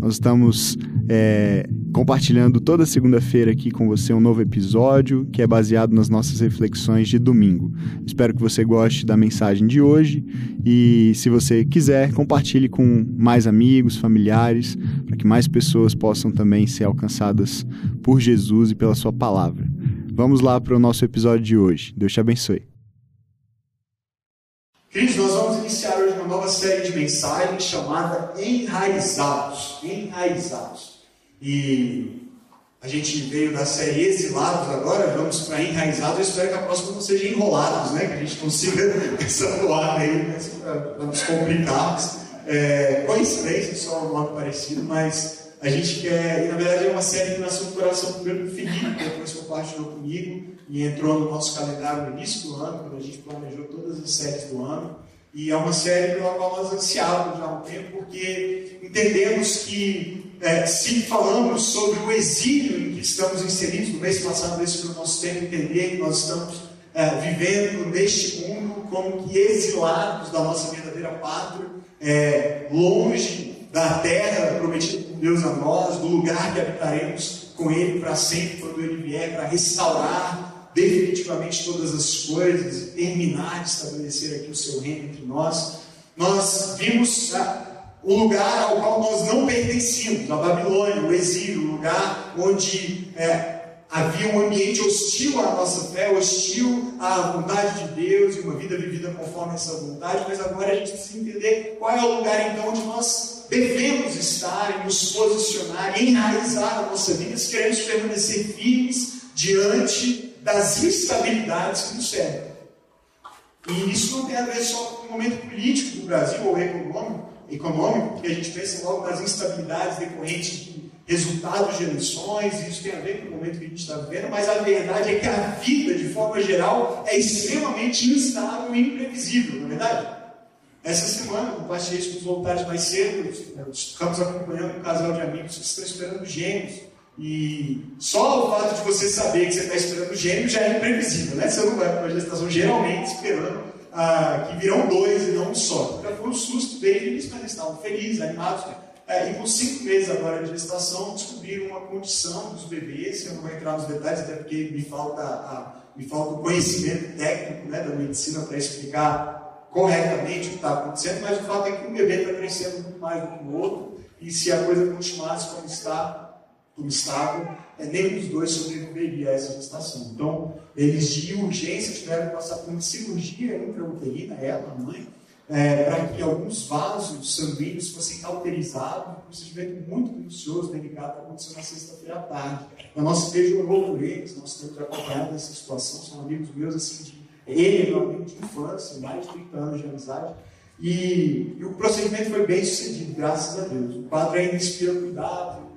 Nós estamos é, compartilhando toda segunda-feira aqui com você um novo episódio que é baseado nas nossas reflexões de domingo. Espero que você goste da mensagem de hoje e, se você quiser, compartilhe com mais amigos, familiares, para que mais pessoas possam também ser alcançadas por Jesus e pela Sua palavra. Vamos lá para o nosso episódio de hoje. Deus te abençoe. Queridos, nós vamos iniciar uma nova série de mensagens chamada Enraizados. Enraizados. E a gente veio da série Exilados agora, vamos para Enraizados. Eu espero que a próxima não seja Enrolados, né? Que a gente consiga essa toada aí, né? para nos complicarmos. É, coincidência, só um nome parecido, mas a gente quer, e na verdade é uma série que nasceu no coração primeiro do Felipe, que depois compartilhou comigo e entrou no nosso calendário no início do ano, quando a gente planejou todas as séries do ano. E é uma série pela qual nós ansiávamos já há um tempo, porque entendemos que é, se falamos sobre o exílio em que estamos inseridos, no mês passado esse foi o nosso tempo, entender que nós estamos é, vivendo neste mundo como que exilados da nossa verdadeira pátria, é, longe da terra prometida por Deus a nós, do lugar que habitaremos com Ele para sempre quando Ele vier, para restaurar definitivamente todas as coisas e terminar de estabelecer aqui o seu reino entre nós, nós vimos né, o lugar ao qual nós não pertencíamos, a Babilônia, o exílio, o lugar onde é, havia um ambiente hostil à nossa fé, hostil à vontade de Deus e uma vida vivida conforme essa vontade, mas agora a gente precisa entender qual é o lugar então onde nós devemos estar e nos posicionar enraizar a nossa vida se queremos permanecer firmes diante das instabilidades que nos cercam. E isso não tem a ver só com o momento político do Brasil ou econômico, econômico porque a gente pensa logo nas instabilidades decorrentes de resultados de eleições, isso tem a ver com o momento que a gente está vivendo, mas a verdade é que a vida, de forma geral, é extremamente instável e imprevisível, não é verdade? Essa semana, compartilhei isso com os voluntários mais cedo, ficamos acompanhando um casal de amigos que estão esperando gêmeos. E só o fato de você saber que você está esperando gêmeo já é imprevisível, né? Você não vai para uma gestação geralmente esperando ah, que virão dois e não um só. Já foi um susto bem eles, mas eles estavam felizes, animados. É, e com cinco meses agora de gestação, descobriram uma condição dos bebês, eu não vou entrar nos detalhes, até porque me falta, a, me falta o conhecimento técnico né, da medicina para explicar corretamente o que está acontecendo, mas o fato é que um bebê está crescendo muito mais do que o outro, e se a coisa continuasse como está, como estavam, é, nenhum dos dois sobreviveria a essa gestação. Então, eles de urgência tiveram que passar por uma cirurgia intrauterina, ela, a mãe, é, para que alguns vasos sanguíneos fossem cauterizados, um procedimento muito minucioso, delicado, que aconteceu na sexta-feira à tarde. A nossa igreja orou eles, nós temos acompanhado essa situação, são amigos meus, assim, de, ele é meu amigo de infância, mais de 30 anos de amizade, e, e o procedimento foi bem sucedido, graças a Deus. O quadro ainda inspira cuidado,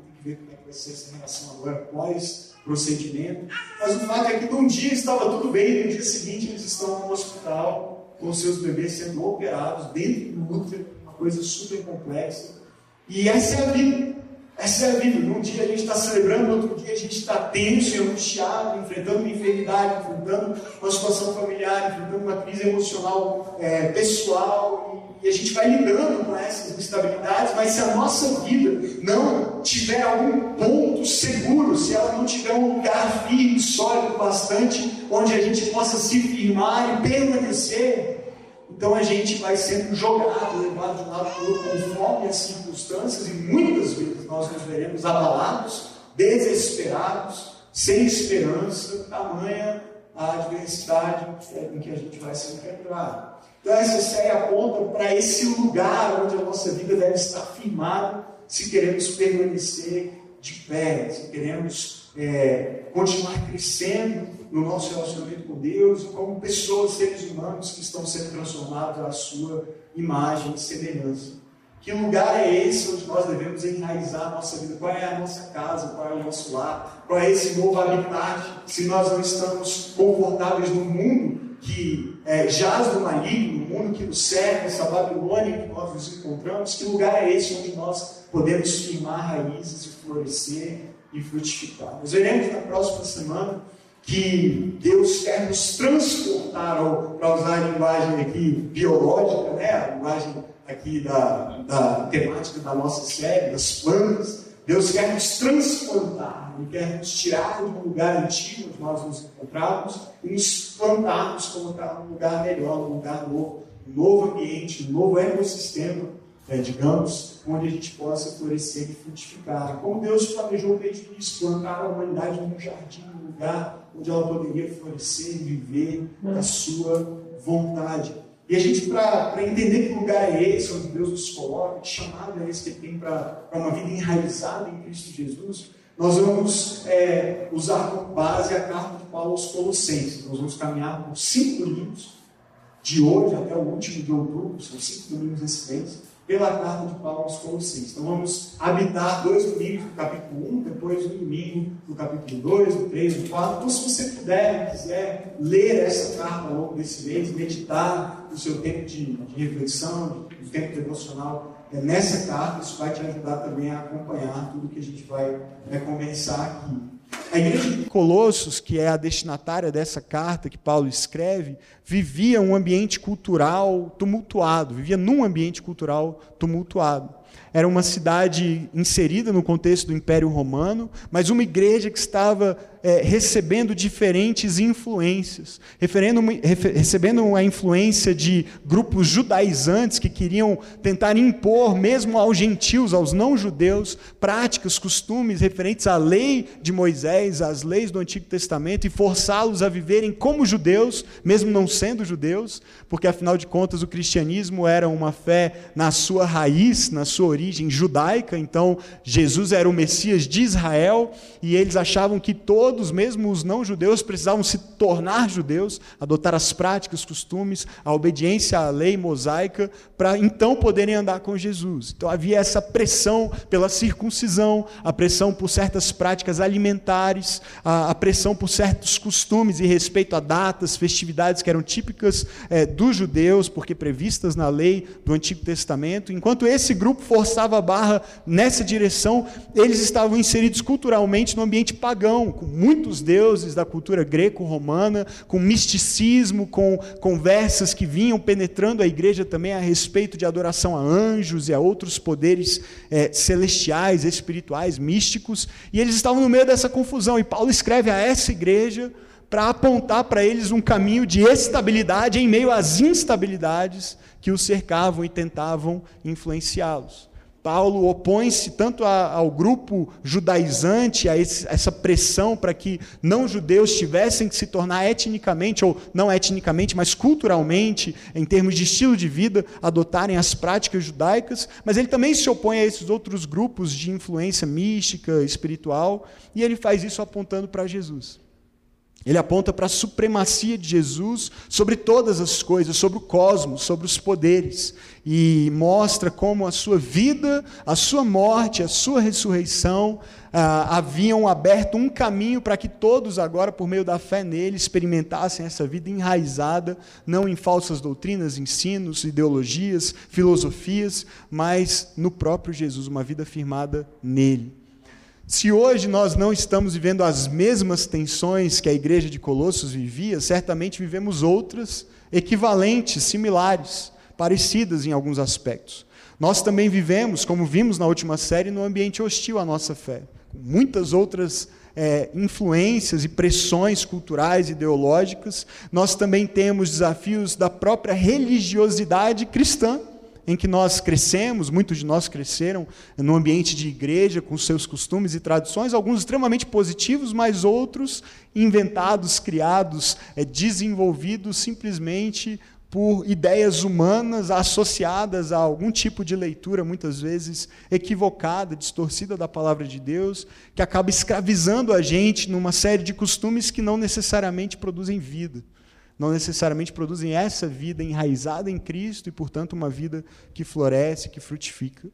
ser essa relação agora pós-procedimento. Mas o fato é que num dia estava tudo bem, no dia seguinte eles estão no hospital com seus bebês sendo operados dentro do útero, uma coisa super complexa. E essa é a vida. Essa é a vida. Num dia a gente está celebrando, outro dia a gente está tenso e angustiado, enfrentando uma enfermidade, enfrentando uma situação familiar, enfrentando uma crise emocional é, pessoal e a gente vai lidando com essas instabilidades, mas se a nossa vida não tiver algum ponto seguro, se ela não tiver um lugar firme, sólido bastante, onde a gente possa se firmar e permanecer, então a gente vai sendo jogado, levado de um lado para o outro, conforme as circunstâncias, e muitas vezes nós nos veremos abalados, desesperados, sem esperança, tamanha a adversidade em que a gente vai se encontrar. Então, essa série aponta para esse lugar onde a nossa vida deve estar firmada se queremos permanecer de pé, se queremos é, continuar crescendo no nosso relacionamento com Deus e como pessoas, seres humanos que estão sendo transformados à sua imagem e semelhança. Que lugar é esse onde nós devemos enraizar a nossa vida? Qual é a nossa casa? Qual é o nosso lar? Qual é esse novo habitat? Se nós não estamos confortáveis no mundo que é, jaz do maligno, o mundo que nos cerca, essa Babilônia que nós nos encontramos, que lugar é esse onde nós podemos firmar raízes e florescer e frutificar? Nós veremos na próxima semana que Deus quer nos transportar, para usar a linguagem aqui biológica, né? a linguagem aqui da, da temática da nossa série, das plantas, Deus quer nos transplantar, Ele quer nos tirar de um lugar antigo onde nós nos encontrávamos e nos plantarmos, colocar num lugar melhor, num lugar novo, um novo ambiente, um novo ecossistema, é, digamos, onde a gente possa florescer e frutificar. Como Deus planejou desde o início, plantar a humanidade num jardim, num lugar onde ela poderia florescer e viver a sua vontade. E a gente, para entender que lugar é esse, onde Deus nos coloca, que chamado é esse que tem para uma vida enraizada em Cristo Jesus, nós vamos é, usar como base a carta de Paulo aos Colossenses. Nós vamos caminhar por cinco livros, de hoje até o último de outubro, são cinco domingos excelentes pela carta de Paulo aos Colossenses. Então vamos habitar dois domingos do capítulo 1, depois um domingo do capítulo 2, do 3, do 4. Então, se você puder quiser ler essa carta ao longo desse mês, meditar no seu tempo de, de reflexão, no tempo devocional é, nessa carta, isso vai te ajudar também a acompanhar tudo que a gente vai, vai conversar aqui. A igreja de Colossos, que é a destinatária dessa carta que Paulo escreve, vivia um ambiente cultural tumultuado, vivia num ambiente cultural tumultuado. Era uma cidade inserida no contexto do Império Romano, mas uma igreja que estava é, recebendo diferentes influências, recebendo a influência de grupos judaizantes que queriam tentar impor, mesmo aos gentios, aos não-judeus, práticas, costumes referentes à lei de Moisés, às leis do Antigo Testamento, e forçá-los a viverem como judeus, mesmo não sendo judeus, porque afinal de contas o cristianismo era uma fé na sua raiz, na sua origem judaica, então Jesus era o Messias de Israel, e eles achavam que todos mesmo os não-judeus, precisavam se tornar judeus, adotar as práticas, costumes, a obediência à lei mosaica, para então poderem andar com Jesus. Então havia essa pressão pela circuncisão, a pressão por certas práticas alimentares, a, pressão por certos costumes e respeito a datas, festividades que eram típicas é, dos judeus, porque previstas na lei do Antigo Testamento. Enquanto esse grupo forçava a barra nessa direção, eles estavam inseridos culturalmente no ambiente pagão, com muitos deuses da cultura greco-romana, com misticismo, com conversas que vinham penetrando a igreja também a respeito de adoração a anjos e a outros poderes é, celestiais, espirituais, místicos, e eles estavam no meio dessa confusão. E Paulo escreve a essa igreja para apontar para eles um caminho de estabilidade em meio às instabilidades que os cercavam e tentavam influenciá-los. Paulo opõe-se tanto ao grupo judaizante, a essa pressão para que não-judeus tivessem que se tornar etnicamente, ou não etnicamente, mas culturalmente, em termos de estilo de vida, adotarem as práticas judaicas, mas ele também se opõe a esses outros grupos de influência mística, espiritual, e ele faz isso apontando para Jesus. Ele aponta para a supremacia de Jesus sobre todas as coisas, sobre o cosmos, sobre os poderes, e mostra como a sua vida, a sua morte, a sua ressurreição ah, haviam aberto um caminho para que todos, agora, por meio da fé nele, experimentassem essa vida enraizada, não em falsas doutrinas, ensinos, ideologias, filosofias, mas no próprio Jesus, uma vida firmada nele. Se hoje nós não estamos vivendo as mesmas tensões que a igreja de Colossos vivia, certamente vivemos outras equivalentes, similares, parecidas em alguns aspectos. Nós também vivemos, como vimos na última série, num ambiente hostil à nossa fé, com muitas outras é, influências e pressões culturais, ideológicas. Nós também temos desafios da própria religiosidade cristã em que nós crescemos, muitos de nós cresceram no ambiente de igreja, com seus costumes e tradições, alguns extremamente positivos, mas outros inventados, criados, é, desenvolvidos simplesmente por ideias humanas associadas a algum tipo de leitura, muitas vezes equivocada, distorcida da palavra de Deus, que acaba escravizando a gente numa série de costumes que não necessariamente produzem vida não necessariamente produzem essa vida enraizada em Cristo e, portanto, uma vida que floresce, que frutifica.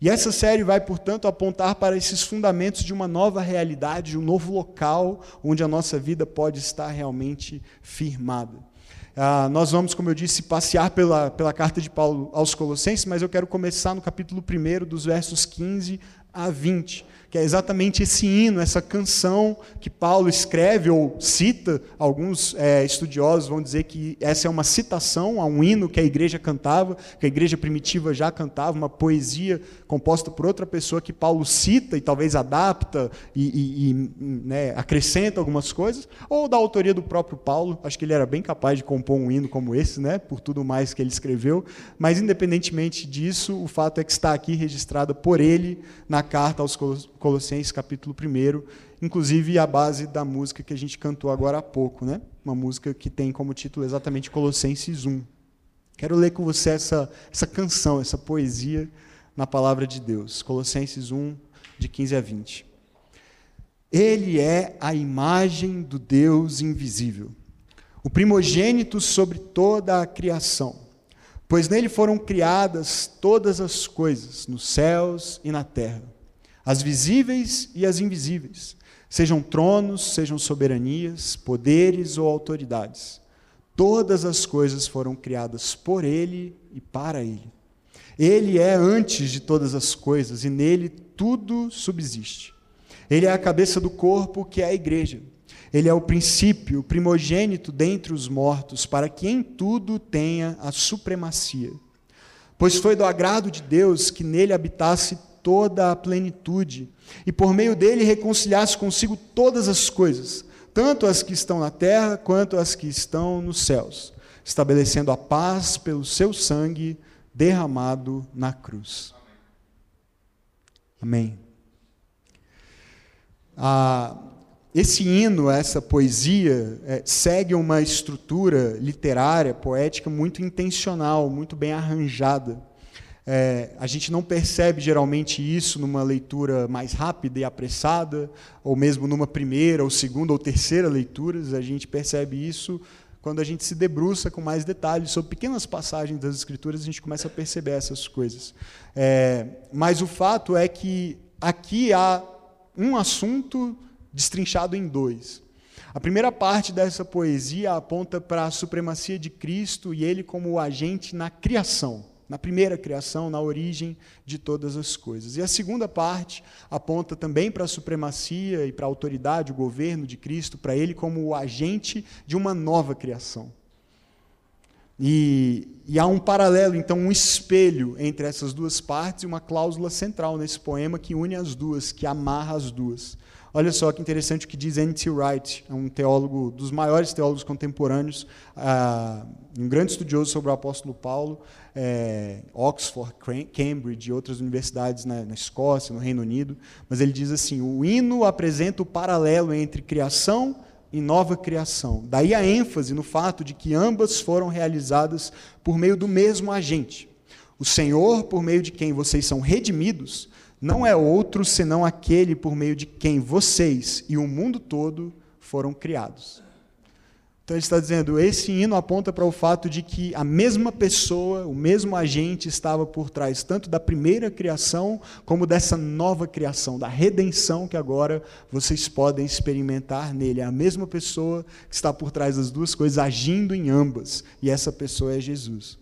E essa série vai, portanto, apontar para esses fundamentos de uma nova realidade, de um novo local onde a nossa vida pode estar realmente firmada. Ah, nós vamos, como eu disse, passear pela, pela carta de Paulo aos Colossenses, mas eu quero começar no capítulo 1, dos versos 15 a 20 que é exatamente esse hino, essa canção que Paulo escreve ou cita. Alguns é, estudiosos vão dizer que essa é uma citação a um hino que a igreja cantava, que a igreja primitiva já cantava, uma poesia composta por outra pessoa que Paulo cita e talvez adapta e, e, e né, acrescenta algumas coisas, ou da autoria do próprio Paulo. Acho que ele era bem capaz de compor um hino como esse, né, por tudo mais que ele escreveu. Mas, independentemente disso, o fato é que está aqui registrada por ele na carta aos Colossenses capítulo 1, inclusive a base da música que a gente cantou agora há pouco, né? Uma música que tem como título exatamente Colossenses 1. Quero ler com você essa, essa canção, essa poesia na palavra de Deus. Colossenses 1, de 15 a 20. Ele é a imagem do Deus invisível, o primogênito sobre toda a criação, pois nele foram criadas todas as coisas, nos céus e na terra as visíveis e as invisíveis, sejam tronos, sejam soberanias, poderes ou autoridades. Todas as coisas foram criadas por Ele e para Ele. Ele é antes de todas as coisas e nele tudo subsiste. Ele é a cabeça do corpo, que é a igreja. Ele é o princípio, o primogênito dentre os mortos, para que em tudo tenha a supremacia. Pois foi do agrado de Deus que nele habitasse toda a plenitude, e por meio dele reconciliasse consigo todas as coisas, tanto as que estão na terra quanto as que estão nos céus, estabelecendo a paz pelo seu sangue derramado na cruz. Amém. Ah, esse hino, essa poesia, é, segue uma estrutura literária, poética muito intencional, muito bem arranjada. É, a gente não percebe geralmente isso numa leitura mais rápida e apressada, ou mesmo numa primeira, ou segunda, ou terceira leituras. A gente percebe isso quando a gente se debruça com mais detalhes sobre pequenas passagens das Escrituras, a gente começa a perceber essas coisas. É, mas o fato é que aqui há um assunto destrinchado em dois. A primeira parte dessa poesia aponta para a supremacia de Cristo e ele como o agente na criação na primeira criação, na origem de todas as coisas. E a segunda parte aponta também para a supremacia e para a autoridade, o governo de Cristo, para ele como o agente de uma nova criação. E, e, há um paralelo, então, um espelho entre essas duas partes e uma cláusula central nesse poema que une as duas, que amarra as duas. Olha só que interessante o que diz N.T. Wright, é um teólogo dos maiores teólogos contemporâneos, uh, um grande estudioso sobre o apóstolo Paulo, é, Oxford, Cambridge e outras universidades na, na Escócia, no Reino Unido. Mas ele diz assim: o hino apresenta o paralelo entre criação e nova criação. Daí a ênfase no fato de que ambas foram realizadas por meio do mesmo agente. O Senhor, por meio de quem vocês são redimidos, não é outro senão aquele por meio de quem vocês e o mundo todo foram criados. Então ele está dizendo, esse hino aponta para o fato de que a mesma pessoa, o mesmo agente estava por trás tanto da primeira criação como dessa nova criação, da redenção que agora vocês podem experimentar nele. É a mesma pessoa que está por trás das duas coisas, agindo em ambas, e essa pessoa é Jesus.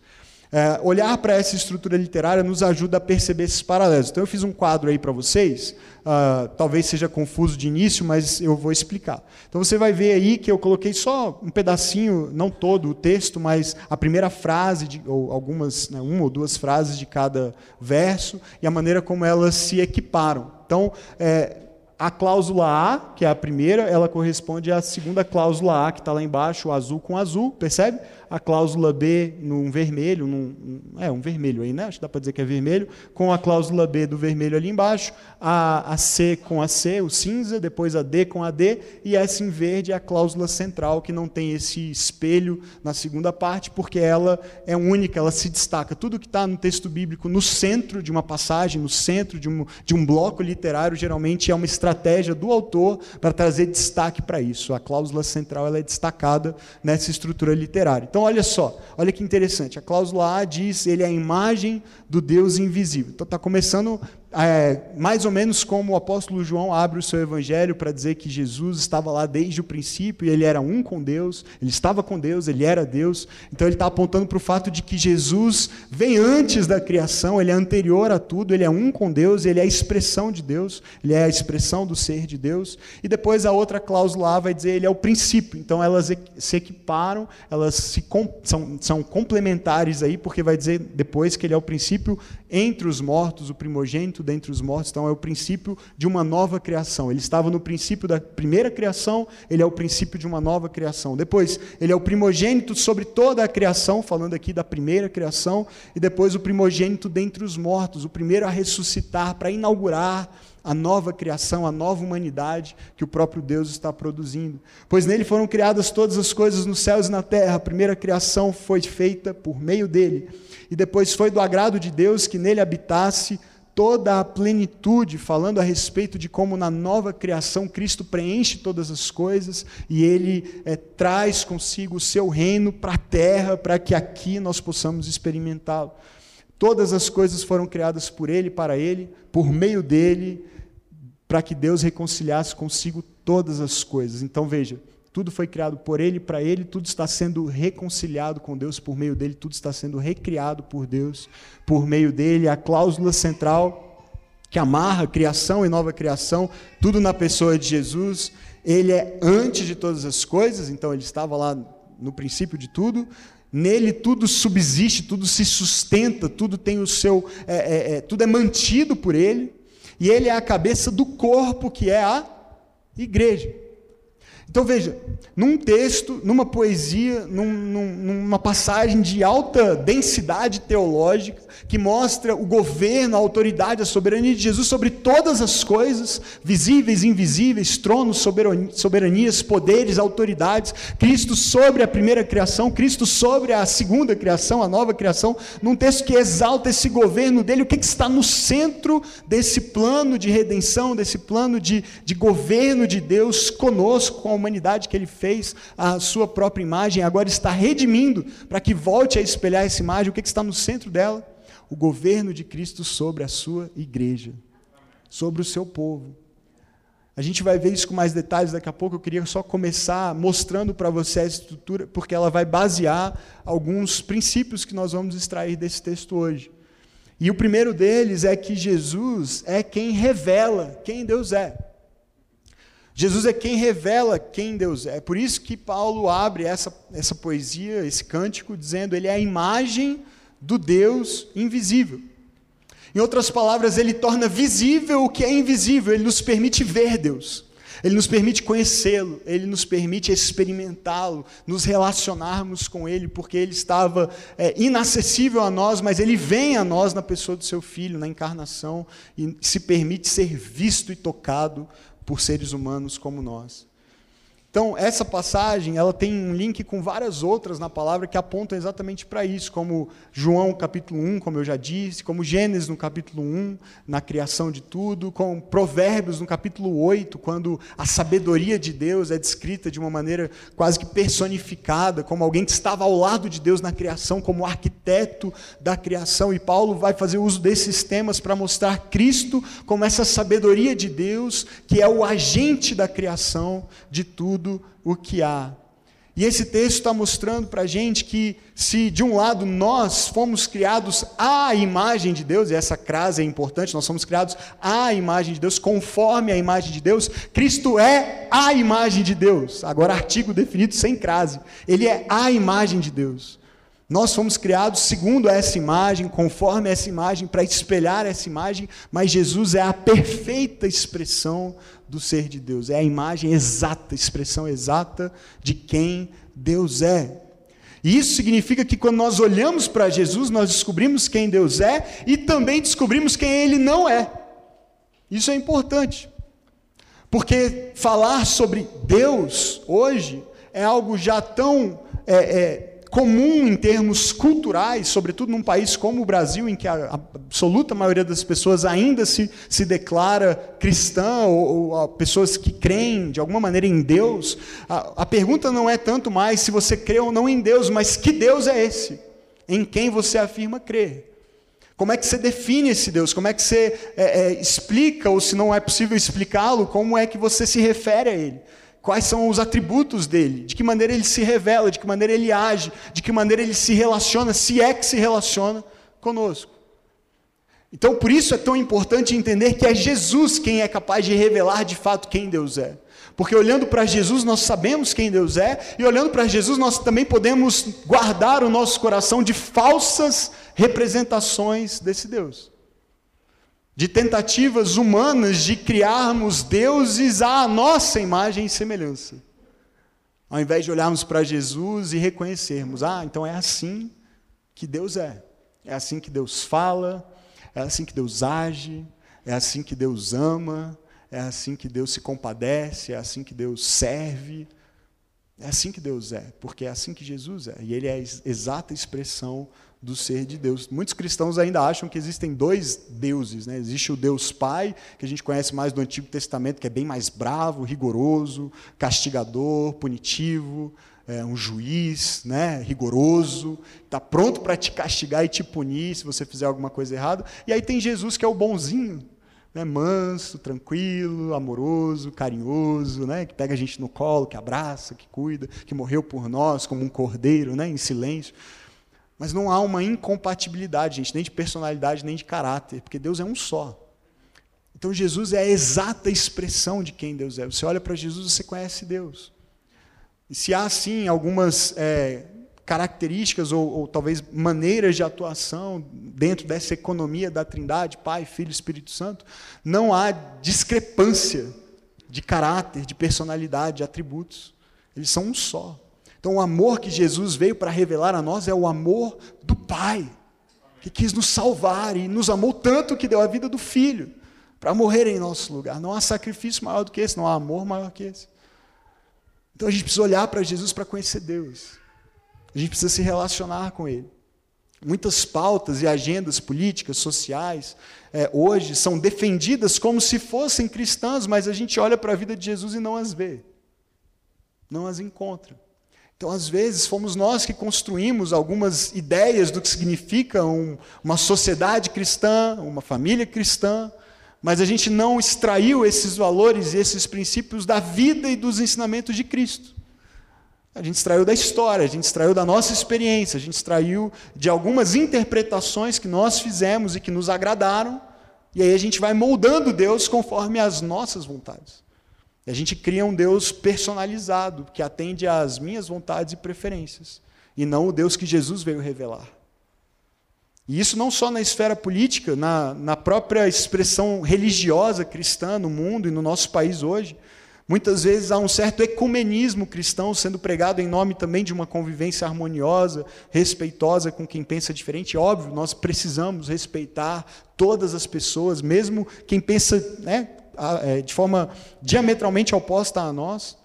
É, olhar para essa estrutura literária nos ajuda a perceber esses paralelos. Então, eu fiz um quadro aí para vocês, uh, talvez seja confuso de início, mas eu vou explicar. Então, você vai ver aí que eu coloquei só um pedacinho, não todo o texto, mas a primeira frase, de, ou algumas, né, uma ou duas frases de cada verso, e a maneira como elas se equiparam. Então, é, a cláusula A, que é a primeira, ela corresponde à segunda cláusula A, que está lá embaixo, o azul com azul, percebe? A cláusula B num vermelho, num, é um vermelho aí, né? Acho que dá para dizer que é vermelho, com a cláusula B do vermelho ali embaixo, a, a C com a C, o cinza, depois a D com a D, e essa em verde é a cláusula central, que não tem esse espelho na segunda parte, porque ela é única, ela se destaca. Tudo que está no texto bíblico no centro de uma passagem, no centro de um, de um bloco literário, geralmente é uma estratégia do autor para trazer destaque para isso. A cláusula central ela é destacada nessa estrutura literária. Então, olha só, olha que interessante. A cláusula A diz ele é a imagem do Deus invisível. Então, está começando é, mais ou menos como o apóstolo João abre o seu evangelho para dizer que Jesus estava lá desde o princípio e ele era um com Deus, ele estava com Deus, ele era Deus. Então ele está apontando para o fato de que Jesus vem antes da criação, ele é anterior a tudo, ele é um com Deus, ele é a expressão de Deus, ele é a expressão do ser de Deus. E depois a outra cláusula vai dizer ele é o princípio. Então elas se equiparam, elas se, são, são complementares aí, porque vai dizer depois que ele é o princípio entre os mortos, o primogênito dentre os mortos. Então, é o princípio de uma nova criação. Ele estava no princípio da primeira criação, ele é o princípio de uma nova criação. Depois, ele é o primogênito sobre toda a criação, falando aqui da primeira criação, e depois o primogênito dentre os mortos, o primeiro a ressuscitar para inaugurar a nova criação, a nova humanidade que o próprio Deus está produzindo. Pois nele foram criadas todas as coisas nos céus e na terra. A primeira criação foi feita por meio dele e depois foi do agrado de Deus que nele habitasse toda a plenitude, falando a respeito de como na nova criação Cristo preenche todas as coisas e ele é, traz consigo o seu reino para a terra, para que aqui nós possamos experimentá-lo. Todas as coisas foram criadas por ele, para ele, por meio dele, para que Deus reconciliasse consigo todas as coisas. Então veja, tudo foi criado por ele, para ele, tudo está sendo reconciliado com Deus por meio dele, tudo está sendo recriado por Deus por meio dele. A cláusula central que amarra criação e nova criação, tudo na pessoa de Jesus. Ele é antes de todas as coisas, então ele estava lá no princípio de tudo. Nele tudo subsiste, tudo se sustenta, tudo tem o seu, é, é, é, tudo é mantido por ele. E ele é a cabeça do corpo que é a igreja. Então veja, num texto, numa poesia, num, num, numa passagem de alta densidade teológica, que mostra o governo, a autoridade, a soberania de Jesus sobre todas as coisas, visíveis invisíveis, tronos, soberanias, poderes, autoridades, Cristo sobre a primeira criação, Cristo sobre a segunda criação, a nova criação, num texto que exalta esse governo dele, o que, que está no centro desse plano de redenção, desse plano de, de governo de Deus conosco, com a que ele fez, a sua própria imagem, agora está redimindo para que volte a espelhar essa imagem, o que, que está no centro dela? O governo de Cristo sobre a sua igreja, sobre o seu povo. A gente vai ver isso com mais detalhes daqui a pouco. Eu queria só começar mostrando para você a estrutura, porque ela vai basear alguns princípios que nós vamos extrair desse texto hoje. E o primeiro deles é que Jesus é quem revela quem Deus é. Jesus é quem revela quem Deus é. Por isso que Paulo abre essa, essa poesia, esse cântico, dizendo: Ele é a imagem do Deus invisível. Em outras palavras, ele torna visível o que é invisível, ele nos permite ver Deus. Ele nos permite conhecê-lo, ele nos permite experimentá-lo, nos relacionarmos com ele, porque ele estava é, inacessível a nós, mas ele vem a nós na pessoa do seu filho, na encarnação, e se permite ser visto e tocado por seres humanos como nós. Então, essa passagem, ela tem um link com várias outras na palavra que apontam exatamente para isso, como João capítulo 1, como eu já disse, como Gênesis no capítulo 1, na criação de tudo, com Provérbios no capítulo 8, quando a sabedoria de Deus é descrita de uma maneira quase que personificada, como alguém que estava ao lado de Deus na criação, como arquiteto da criação, e Paulo vai fazer uso desses temas para mostrar Cristo como essa sabedoria de Deus, que é o agente da criação de tudo tudo o que há. E esse texto está mostrando para a gente que, se de um lado nós fomos criados à imagem de Deus, e essa crase é importante, nós somos criados à imagem de Deus, conforme a imagem de Deus, Cristo é a imagem de Deus. Agora, artigo definido sem crase. Ele é a imagem de Deus. Nós fomos criados segundo essa imagem, conforme essa imagem, para espelhar essa imagem, mas Jesus é a perfeita expressão do ser de Deus, é a imagem exata, expressão exata de quem Deus é. E isso significa que quando nós olhamos para Jesus, nós descobrimos quem Deus é e também descobrimos quem Ele não é. Isso é importante, porque falar sobre Deus hoje é algo já tão é, é, comum em termos culturais, sobretudo num país como o Brasil, em que a absoluta maioria das pessoas ainda se, se declara cristã, ou, ou pessoas que creem de alguma maneira em Deus, a, a pergunta não é tanto mais se você crê ou não em Deus, mas que Deus é esse, em quem você afirma crer. Como é que você define esse Deus? Como é que você é, é, explica, ou se não é possível explicá-lo, como é que você se refere a Ele? Quais são os atributos dele? De que maneira ele se revela? De que maneira ele age? De que maneira ele se relaciona? Se é que se relaciona conosco. Então, por isso é tão importante entender que é Jesus quem é capaz de revelar de fato quem Deus é. Porque olhando para Jesus nós sabemos quem Deus é, e olhando para Jesus nós também podemos guardar o nosso coração de falsas representações desse Deus. De tentativas humanas de criarmos deuses à nossa imagem e semelhança. Ao invés de olharmos para Jesus e reconhecermos, ah, então é assim que Deus é. É assim que Deus fala, é assim que Deus age, é assim que Deus ama, é assim que Deus se compadece, é assim que Deus serve. É assim que Deus é, porque é assim que Jesus é. E ele é a exata expressão do ser de Deus. Muitos cristãos ainda acham que existem dois deuses. Né? Existe o Deus Pai, que a gente conhece mais do Antigo Testamento, que é bem mais bravo, rigoroso, castigador, punitivo, é um juiz né? rigoroso, está pronto para te castigar e te punir se você fizer alguma coisa errada. E aí tem Jesus, que é o bonzinho, né, manso, tranquilo, amoroso, carinhoso, né, que pega a gente no colo, que abraça, que cuida, que morreu por nós como um cordeiro, né, em silêncio. Mas não há uma incompatibilidade, gente, nem de personalidade, nem de caráter, porque Deus é um só. Então Jesus é a exata expressão de quem Deus é. Você olha para Jesus, você conhece Deus. E se há, sim, algumas é, características ou, ou, talvez maneiras de atuação dentro dessa economia da Trindade, Pai, Filho Espírito Santo, não há discrepância de caráter, de personalidade, de atributos. Eles são um só. Então, o amor que Jesus veio para revelar a nós é o amor do Pai, que quis nos salvar e nos amou tanto que deu a vida do Filho para morrer em nosso lugar. Não há sacrifício maior do que esse, não há amor maior que esse. Então a gente precisa olhar para Jesus para conhecer Deus. A gente precisa se relacionar com Ele. Muitas pautas e agendas políticas, sociais, é, hoje são defendidas como se fossem cristãs, mas a gente olha para a vida de Jesus e não as vê, não as encontra. Então, às vezes, fomos nós que construímos algumas ideias do que significa um, uma sociedade cristã, uma família cristã, mas a gente não extraiu esses valores e esses princípios da vida e dos ensinamentos de Cristo. A gente extraiu da história, a gente extraiu da nossa experiência, a gente extraiu de algumas interpretações que nós fizemos e que nos agradaram, e aí a gente vai moldando Deus conforme as nossas vontades. A gente cria um Deus personalizado, que atende às minhas vontades e preferências, e não o Deus que Jesus veio revelar. E isso não só na esfera política, na, na própria expressão religiosa cristã no mundo e no nosso país hoje. Muitas vezes há um certo ecumenismo cristão sendo pregado em nome também de uma convivência harmoniosa, respeitosa com quem pensa diferente. Óbvio, nós precisamos respeitar todas as pessoas, mesmo quem pensa né, de forma diametralmente oposta a nós.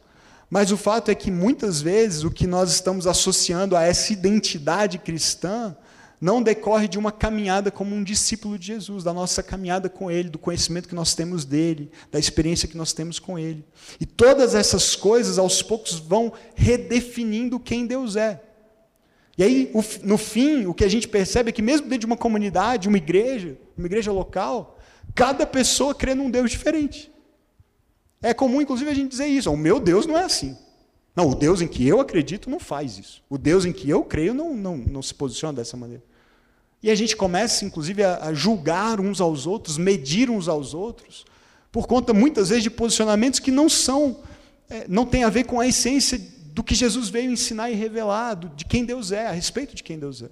Mas o fato é que muitas vezes o que nós estamos associando a essa identidade cristã não decorre de uma caminhada como um discípulo de Jesus, da nossa caminhada com Ele, do conhecimento que nós temos dele, da experiência que nós temos com Ele. E todas essas coisas, aos poucos, vão redefinindo quem Deus é. E aí, no fim, o que a gente percebe é que, mesmo dentro de uma comunidade, uma igreja, uma igreja local, cada pessoa crê num Deus diferente. É comum, inclusive, a gente dizer isso: o meu Deus não é assim. Não, o Deus em que eu acredito não faz isso. O Deus em que eu creio não, não, não se posiciona dessa maneira. E a gente começa, inclusive, a, julgar uns aos outros, medir uns aos outros, por conta, muitas vezes, de posicionamentos que não são, é, não tem a ver com a essência do que Jesus veio ensinar e revelar, de quem Deus é, a respeito de quem Deus é.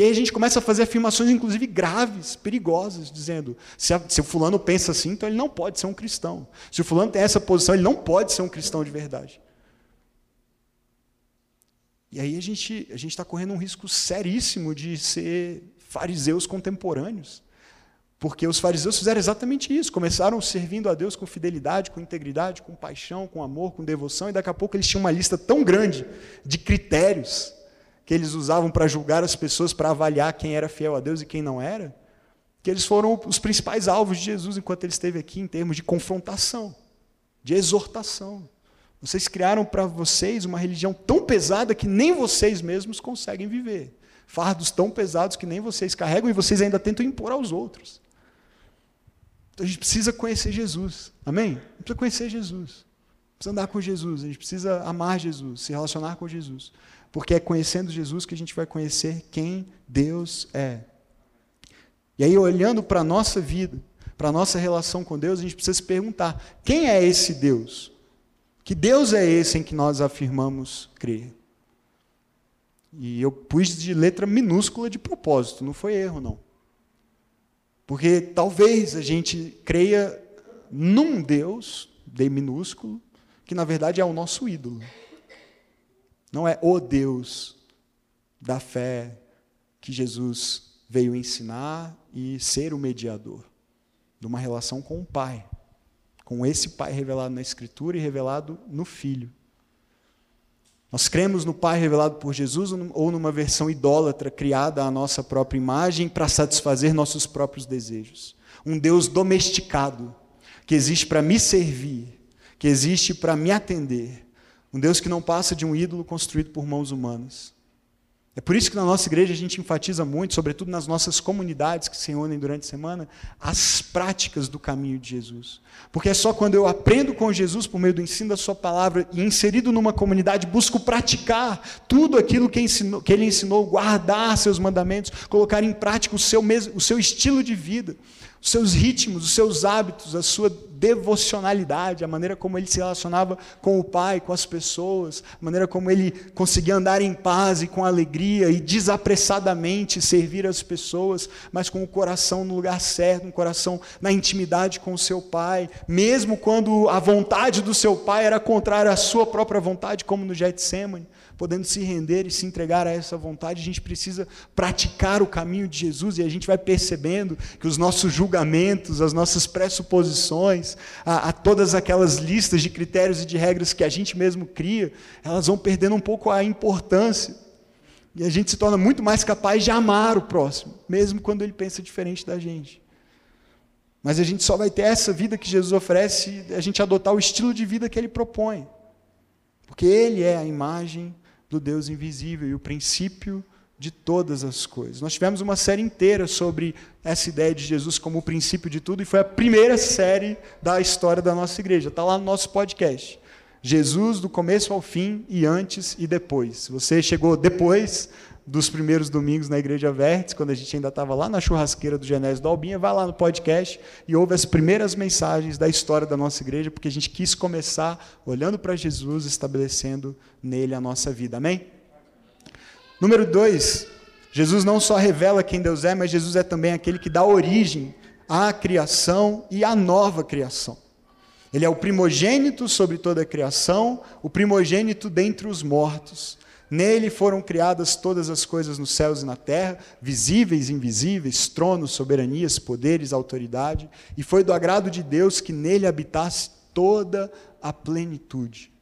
E aí a gente começa a fazer afirmações, inclusive graves, perigosas, dizendo: se, a, se o fulano pensa assim, então ele não pode ser um cristão. Se o fulano tem essa posição, ele não pode ser um cristão de verdade. E aí a gente a está correndo um risco seríssimo de ser fariseus contemporâneos. Porque os fariseus fizeram exatamente isso, começaram servindo a Deus com fidelidade, com integridade, com paixão, com amor, com devoção, e daqui a pouco eles tinham uma lista tão grande de critérios que eles usavam para julgar as pessoas, para avaliar quem era fiel a Deus e quem não era, que eles foram os principais alvos de Jesus enquanto ele esteve aqui em termos de confrontação, de exortação. Vocês criaram para vocês uma religião tão pesada que nem vocês mesmos conseguem viver. fardos tão pesados que nem vocês carregam e vocês ainda tentam impor aos outros. Então a gente precisa conhecer Jesus. Amém? A gente precisa conhecer Jesus. Precisa andar com Jesus, a gente precisa amar Jesus, se relacionar com Jesus. Porque é conhecendo Jesus que a gente vai conhecer quem Deus é. E aí, olhando para a nossa vida, para a nossa relação com Deus, a gente precisa se perguntar: quem é esse Deus? Que Deus é esse em que nós afirmamos crer? E eu pus de letra minúscula de propósito, não foi erro, não. Porque talvez a gente creia num Deus, D minúsculo, que na verdade é o nosso ídolo. Não é o Deus da fé que Jesus veio ensinar e ser o mediador de uma relação com o Pai, com esse Pai revelado na Escritura e revelado no Filho. Nós cremos no Pai revelado por Jesus ou numa versão idólatra criada à nossa própria imagem para satisfazer nossos próprios desejos. Um Deus domesticado, que existe para me servir, que existe para me atender. Um Deus que não passa de um ídolo construído por mãos humanas. É por isso que na nossa igreja a gente enfatiza muito, sobretudo nas nossas comunidades que se unem durante a semana, as práticas do caminho de Jesus. Porque é só quando eu aprendo com Jesus por meio do ensino da Sua palavra e inserido numa comunidade, busco praticar tudo aquilo que, ensinou, que Ele ensinou, guardar seus mandamentos, colocar em prática o seu, mesmo, o seu estilo de vida os seus ritmos, os seus hábitos, a sua devocionalidade, a maneira como ele se relacionava com o Pai, com as pessoas, a maneira como ele conseguia andar em paz e com alegria e desapressadamente servir as pessoas, mas com o coração no lugar certo, um coração na intimidade com o seu Pai, mesmo quando a vontade do seu Pai era contrária à sua própria vontade, como no Getsemane podendo se render e se entregar a essa vontade, a gente precisa praticar o caminho de Jesus e a gente vai percebendo que os nossos julgamentos, as nossas pressuposições, a, a todas aquelas listas de critérios e de regras que a gente mesmo cria, elas vão perdendo um pouco a importância. E a gente se torna muito mais capaz de amar o próximo, mesmo quando ele pensa diferente da gente. Mas a gente só vai ter essa vida que Jesus oferece se a gente adotar o estilo de vida que ele propõe. Porque ele é a imagem do Deus invisível e o princípio de todas as coisas. Nós tivemos uma série inteira sobre essa ideia de Jesus como o princípio de tudo e foi a primeira série da história da nossa igreja. Está lá no nosso podcast. Jesus do começo ao fim e antes e depois. Se você chegou depois, dos primeiros domingos na Igreja Vértice, quando a gente ainda estava lá na churrasqueira do Genésio do Albinha, vai lá no podcast e ouve as primeiras mensagens da história da nossa igreja, porque a gente quis começar olhando para Jesus, estabelecendo nele a nossa vida. Amém? Número dois, Jesus não só revela quem Deus é, mas Jesus é também aquele que dá origem à criação e à nova criação. Ele é o primogênito sobre toda a criação, o primogênito dentre os mortos. Nele foram criadas todas as coisas nos céus e na terra, visíveis e invisíveis, tronos, soberanias, poderes, autoridade, e foi do agrado de Deus que nele habitasse toda a plenitude.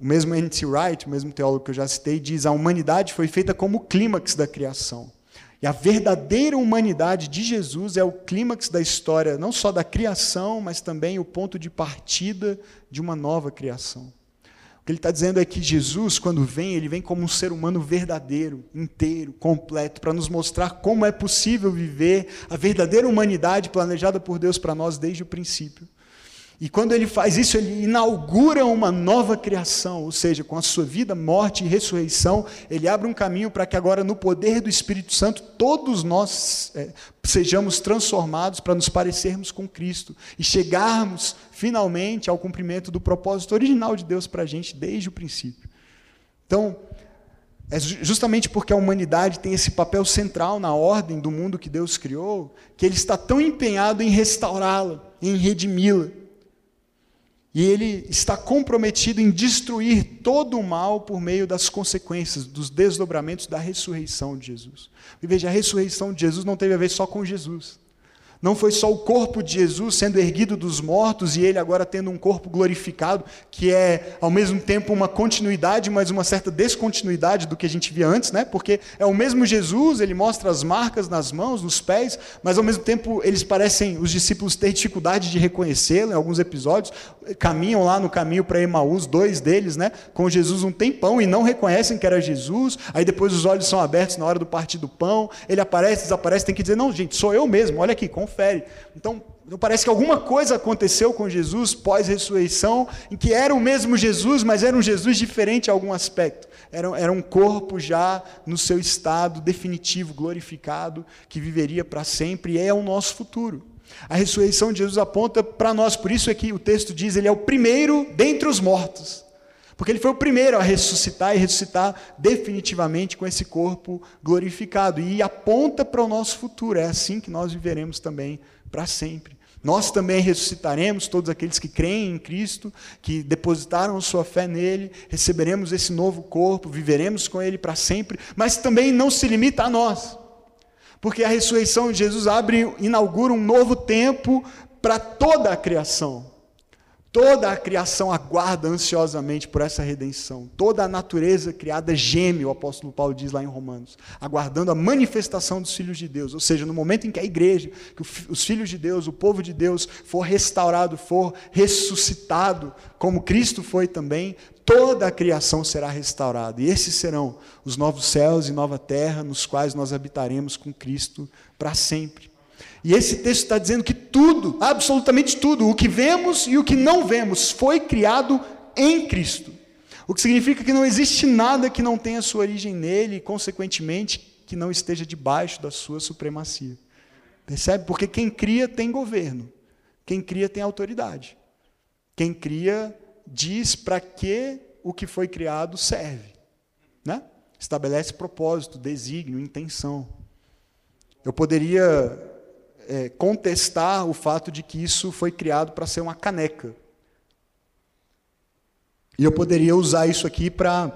O mesmo N.T. Wright, o mesmo teólogo que eu já citei, diz: a humanidade foi feita como o clímax da criação. E a verdadeira humanidade de Jesus é o clímax da história, não só da criação, mas também o ponto de partida de uma nova criação. O que ele está dizendo é que Jesus, quando vem, ele vem como um ser humano verdadeiro, inteiro, completo, para nos mostrar como é possível viver a verdadeira humanidade planejada por Deus para nós desde o princípio. E quando ele faz isso, ele inaugura uma nova criação, ou seja, com a sua vida, morte e ressurreição, ele abre um caminho para que agora, no poder do Espírito Santo, todos nós é, sejamos transformados para nos parecermos com Cristo e chegarmos finalmente ao cumprimento do propósito original de Deus para a gente desde o princípio. Então, é justamente porque a humanidade tem esse papel central na ordem do mundo que Deus criou, que ele está tão empenhado em restaurá-la, em redimi-la e ele está comprometido em destruir todo o mal por meio das consequências, dos desdobramentos da ressurreição de Jesus. E veja, a ressurreição de Jesus não teve a ver só com Jesus. Não foi só o corpo de Jesus sendo erguido dos mortos e ele agora tendo um corpo glorificado, que é ao mesmo tempo uma continuidade, mas uma certa descontinuidade do que a gente via antes, né? Porque é o mesmo Jesus, ele mostra as marcas nas mãos, nos pés, mas ao mesmo tempo eles parecem os discípulos ter dificuldade de reconhecê-lo em alguns episódios, caminham lá no caminho para Emaús, dois deles, né, com Jesus um tempão e não reconhecem que era Jesus. Aí depois os olhos são abertos na hora do partir do pão, ele aparece, desaparece, tem que dizer: "Não, gente, sou eu mesmo. Olha aqui, confere". Então, então parece que alguma coisa aconteceu com Jesus pós-ressurreição, em que era o mesmo Jesus, mas era um Jesus diferente em algum aspecto. Era, era um corpo já no seu estado definitivo, glorificado, que viveria para sempre, e é o nosso futuro. A ressurreição de Jesus aponta para nós, por isso é que o texto diz, ele é o primeiro dentre os mortos. Porque ele foi o primeiro a ressuscitar e ressuscitar definitivamente com esse corpo glorificado. E aponta para o nosso futuro. É assim que nós viveremos também para sempre. Nós também ressuscitaremos, todos aqueles que creem em Cristo, que depositaram sua fé nele, receberemos esse novo corpo, viveremos com ele para sempre, mas também não se limita a nós. Porque a ressurreição de Jesus abre, inaugura um novo tempo para toda a criação. Toda a criação aguarda ansiosamente por essa redenção. Toda a natureza criada geme, o apóstolo Paulo diz lá em Romanos, aguardando a manifestação dos filhos de Deus. Ou seja, no momento em que a igreja, que os filhos de Deus, o povo de Deus, for restaurado, for ressuscitado, como Cristo foi também, toda a criação será restaurada. E esses serão os novos céus e nova terra, nos quais nós habitaremos com Cristo para sempre. E esse texto está dizendo que tudo, absolutamente tudo, o que vemos e o que não vemos, foi criado em Cristo. O que significa que não existe nada que não tenha sua origem nele e, consequentemente, que não esteja debaixo da sua supremacia. Percebe? Porque quem cria tem governo, quem cria tem autoridade. Quem cria diz para que o que foi criado serve. Né? Estabelece propósito, desígnio, intenção. Eu poderia é, contestar o fato de que isso foi criado para ser uma caneca. E eu poderia usar isso aqui para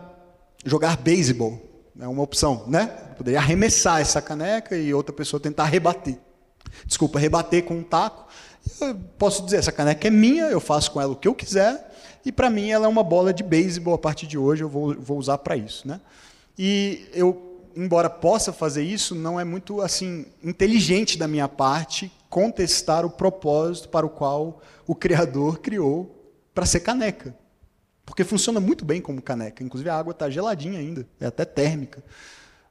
jogar beisebol. É uma opção, né? Eu poderia arremessar essa caneca e outra pessoa tentar rebater. Desculpa, rebater com um taco. Eu posso dizer, essa caneca é minha, eu faço com ela o que eu quiser, e para mim ela é uma bola de beisebol a partir de hoje, eu vou, vou usar para isso. Né? E eu, embora possa fazer isso, não é muito assim inteligente da minha parte contestar o propósito para o qual o Criador criou para ser caneca. Porque funciona muito bem como caneca. Inclusive a água está geladinha ainda, é até térmica.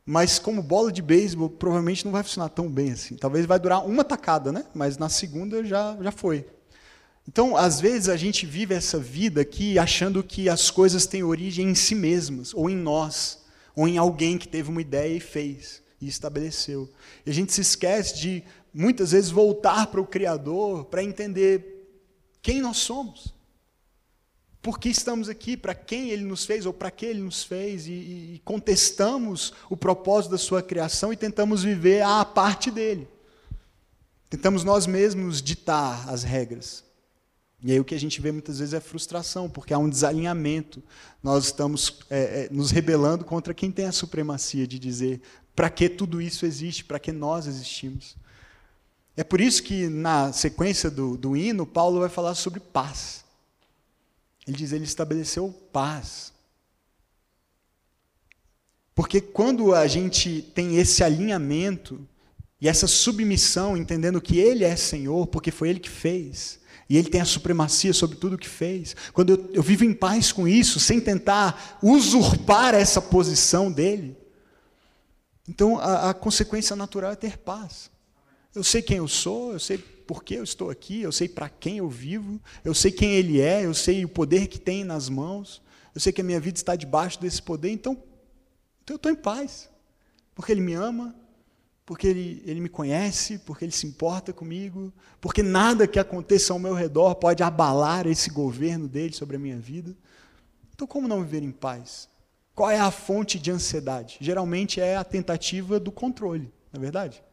Mas como bola de beisebol, provavelmente não vai funcionar tão bem assim. Talvez vai durar uma tacada, né? Mas na segunda já, já foi. Então, às vezes, a gente vive essa vida aqui achando que as coisas têm origem em si mesmas, ou em nós, ou em alguém que teve uma ideia e fez, e estabeleceu. E a gente se esquece de, muitas vezes, voltar para o Criador para entender quem nós somos. Por que estamos aqui, para quem Ele nos fez, ou para que Ele nos fez, e, e contestamos o propósito da Sua criação e tentamos viver à parte dele. Tentamos nós mesmos ditar as regras. E aí o que a gente vê muitas vezes é frustração, porque há um desalinhamento. Nós estamos é, é, nos rebelando contra quem tem a supremacia de dizer para que tudo isso existe, para que nós existimos. É por isso que na sequência do, do hino, Paulo vai falar sobre paz. Ele diz, ele estabeleceu paz. Porque quando a gente tem esse alinhamento e essa submissão, entendendo que Ele é Senhor, porque foi Ele que fez, e Ele tem a supremacia sobre tudo o que fez. Quando eu, eu vivo em paz com isso, sem tentar usurpar essa posição dele, então a, a consequência natural é ter paz. Eu sei quem eu sou, eu sei por que eu estou aqui, eu sei para quem eu vivo, eu sei quem Ele é, eu sei o poder que tem nas mãos, eu sei que a minha vida está debaixo desse poder, então, então eu estou em paz, porque Ele me ama, porque ele, ele me conhece, porque ele se importa comigo, porque nada que aconteça ao meu redor pode abalar esse governo dele sobre a minha vida. Então, como não viver em paz? Qual é a fonte de ansiedade? Geralmente é a tentativa do controle, não é verdade?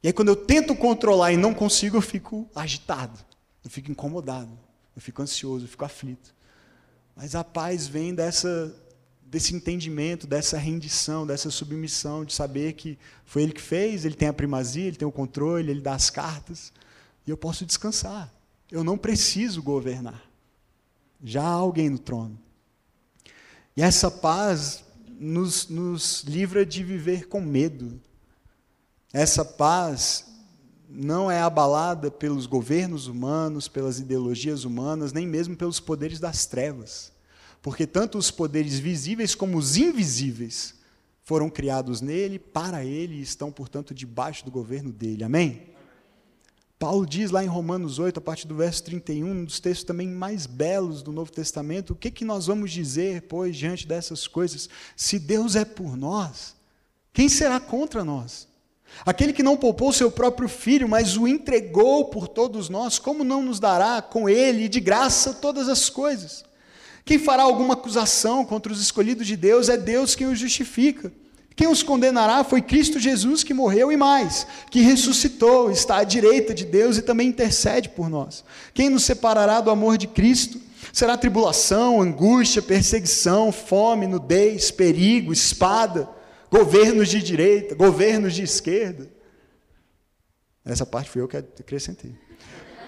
E aí, quando eu tento controlar e não consigo, eu fico agitado, eu fico incomodado, eu fico ansioso, eu fico aflito. Mas a paz vem dessa desse entendimento, dessa rendição, dessa submissão, de saber que foi Ele que fez, Ele tem a primazia, Ele tem o controle, Ele dá as cartas, e eu posso descansar. Eu não preciso governar. Já há alguém no trono. E essa paz nos, nos livra de viver com medo. Essa paz não é abalada pelos governos humanos, pelas ideologias humanas, nem mesmo pelos poderes das trevas. Porque tanto os poderes visíveis como os invisíveis foram criados nele, para ele e estão, portanto, debaixo do governo dele. Amém? Paulo diz lá em Romanos 8, a partir do verso 31, um dos textos também mais belos do Novo Testamento, o que, que nós vamos dizer, pois, diante dessas coisas? Se Deus é por nós, quem será contra nós? Aquele que não poupou seu próprio filho, mas o entregou por todos nós, como não nos dará com ele de graça todas as coisas? Quem fará alguma acusação contra os escolhidos de Deus é Deus quem os justifica. Quem os condenará foi Cristo Jesus que morreu e mais, que ressuscitou, está à direita de Deus e também intercede por nós. Quem nos separará do amor de Cristo? Será tribulação, angústia, perseguição, fome, nudez, perigo, espada, governos de direita, governos de esquerda. Essa parte foi eu que acrescentei.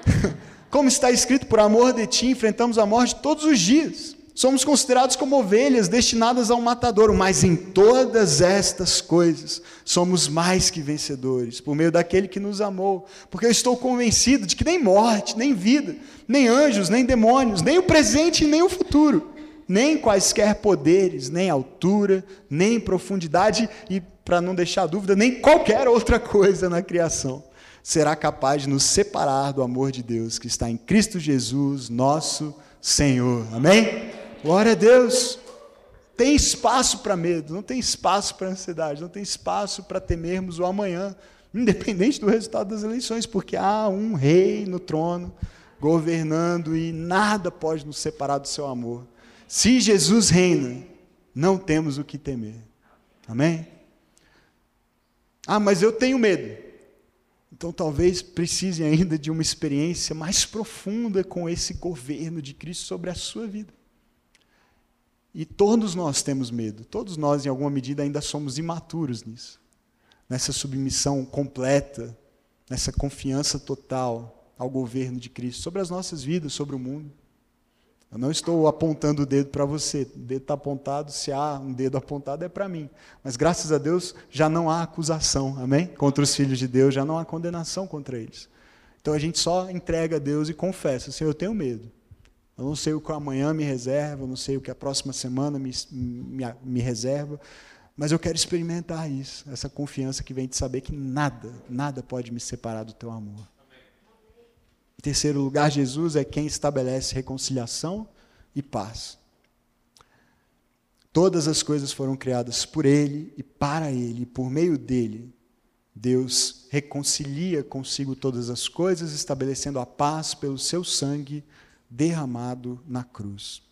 Como está escrito, por amor de ti enfrentamos a morte todos os dias. Somos considerados como ovelhas destinadas ao matadouro, mas em todas estas coisas somos mais que vencedores, por meio daquele que nos amou. Porque eu estou convencido de que nem morte, nem vida, nem anjos, nem demônios, nem o presente nem o futuro, nem quaisquer poderes, nem altura, nem profundidade e, para não deixar dúvida, nem qualquer outra coisa na criação será capaz de nos separar do amor de Deus que está em Cristo Jesus, nosso Senhor. Amém? Glória a Deus. Tem espaço para medo, não tem espaço para ansiedade, não tem espaço para temermos o amanhã, independente do resultado das eleições, porque há um rei no trono governando e nada pode nos separar do seu amor. Se Jesus reina, não temos o que temer. Amém? Ah, mas eu tenho medo. Então talvez precise ainda de uma experiência mais profunda com esse governo de Cristo sobre a sua vida. E todos nós temos medo, todos nós, em alguma medida, ainda somos imaturos nisso, nessa submissão completa, nessa confiança total ao governo de Cristo sobre as nossas vidas, sobre o mundo. Eu não estou apontando o dedo para você, o dedo está apontado, se há um dedo apontado é para mim. Mas graças a Deus já não há acusação, amém? Contra os filhos de Deus, já não há condenação contra eles. Então a gente só entrega a Deus e confessa: Senhor, eu tenho medo. Eu não sei o que amanhã me reserva, eu não sei o que a próxima semana me, me, me reserva, mas eu quero experimentar isso, essa confiança que vem de saber que nada, nada pode me separar do teu amor. Em terceiro lugar, Jesus é quem estabelece reconciliação e paz. Todas as coisas foram criadas por Ele e para Ele, e por meio dele, Deus reconcilia consigo todas as coisas, estabelecendo a paz pelo seu sangue derramado na cruz.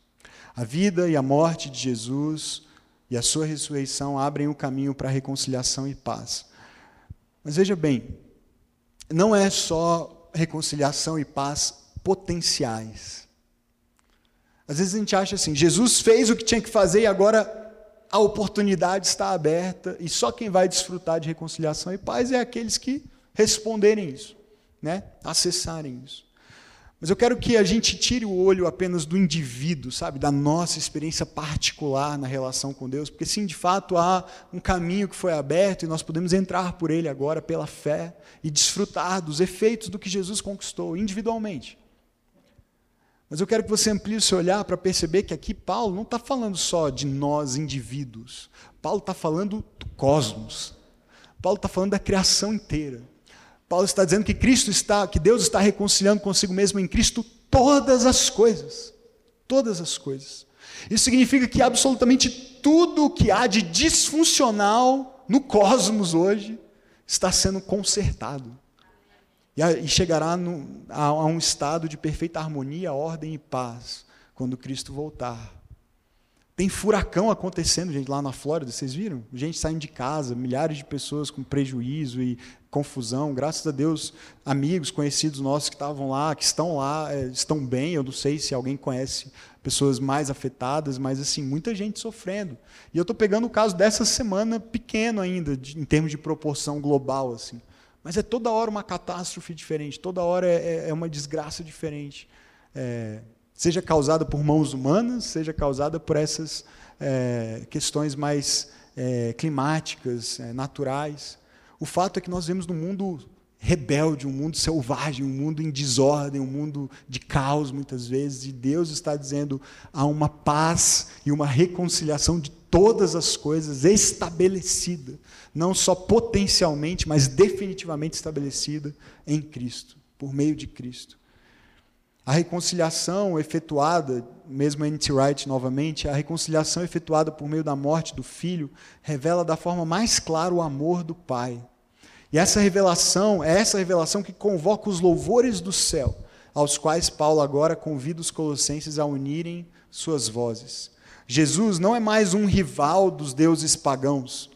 A vida e a morte de Jesus e a sua ressurreição abrem o caminho para a reconciliação e paz. Mas veja bem, não é só reconciliação e paz potenciais. Às vezes a gente acha assim: Jesus fez o que tinha que fazer e agora a oportunidade está aberta e só quem vai desfrutar de reconciliação e paz é aqueles que responderem isso, né? acessarem isso. Mas eu quero que a gente tire o olho apenas do indivíduo, sabe, da nossa experiência particular na relação com Deus, porque sim, de fato há um caminho que foi aberto e nós podemos entrar por ele agora pela fé e desfrutar dos efeitos do que Jesus conquistou individualmente. Mas eu quero que você amplie o seu olhar para perceber que aqui Paulo não está falando só de nós indivíduos. Paulo está falando do cosmos. Paulo está falando da criação inteira. Paulo está dizendo que Cristo está, que Deus está reconciliando consigo mesmo em Cristo todas as coisas. Todas as coisas. Isso significa que absolutamente tudo o que há de disfuncional no cosmos hoje está sendo consertado. E chegará no, a, a um estado de perfeita harmonia, ordem e paz quando Cristo voltar. Tem furacão acontecendo, gente, lá na Flórida, vocês viram? Gente saindo de casa, milhares de pessoas com prejuízo e confusão. Graças a Deus, amigos, conhecidos nossos que estavam lá, que estão lá, é, estão bem. Eu não sei se alguém conhece pessoas mais afetadas, mas assim, muita gente sofrendo. E eu estou pegando o caso dessa semana pequeno ainda, de, em termos de proporção global, assim. Mas é toda hora uma catástrofe diferente, toda hora é, é, é uma desgraça diferente. É, seja causada por mãos humanas, seja causada por essas é, questões mais é, climáticas, naturais. O fato é que nós vemos no mundo rebelde, um mundo selvagem, um mundo em desordem, um mundo de caos muitas vezes, e Deus está dizendo há uma paz e uma reconciliação de todas as coisas estabelecida, não só potencialmente, mas definitivamente estabelecida em Cristo, por meio de Cristo. A reconciliação efetuada, mesmo N.T. Wright novamente, a reconciliação efetuada por meio da morte do filho revela da forma mais clara o amor do Pai. E essa revelação é essa revelação que convoca os louvores do céu, aos quais Paulo agora convida os colossenses a unirem suas vozes. Jesus não é mais um rival dos deuses pagãos,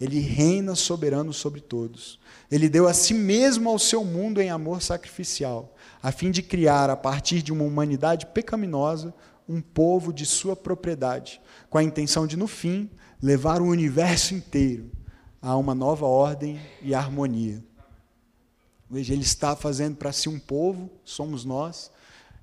ele reina soberano sobre todos. Ele deu a si mesmo ao seu mundo em amor sacrificial a fim de criar, a partir de uma humanidade pecaminosa, um povo de sua propriedade, com a intenção de, no fim, levar o universo inteiro a uma nova ordem e harmonia. Veja, ele está fazendo para si um povo, somos nós,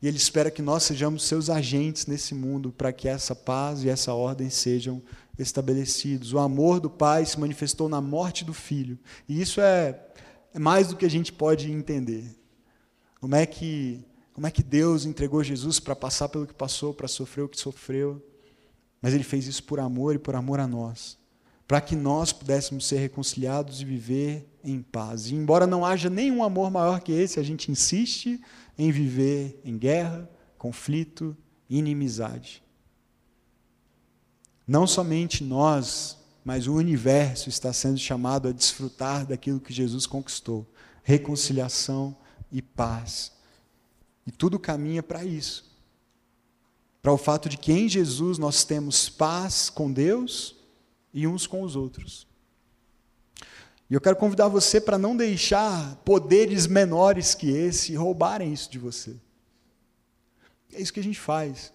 e ele espera que nós sejamos seus agentes nesse mundo para que essa paz e essa ordem sejam estabelecidos. O amor do Pai se manifestou na morte do Filho, e isso é, é mais do que a gente pode entender. Como é que, como é que Deus entregou Jesus para passar pelo que passou, para sofrer o que sofreu? Mas Ele fez isso por amor e por amor a nós, para que nós pudéssemos ser reconciliados e viver em paz. E embora não haja nenhum amor maior que esse, a gente insiste em viver em guerra, conflito, inimizade. Não somente nós, mas o universo está sendo chamado a desfrutar daquilo que Jesus conquistou reconciliação e paz. E tudo caminha para isso. Para o fato de que em Jesus nós temos paz com Deus e uns com os outros. E eu quero convidar você para não deixar poderes menores que esse roubarem isso de você. É isso que a gente faz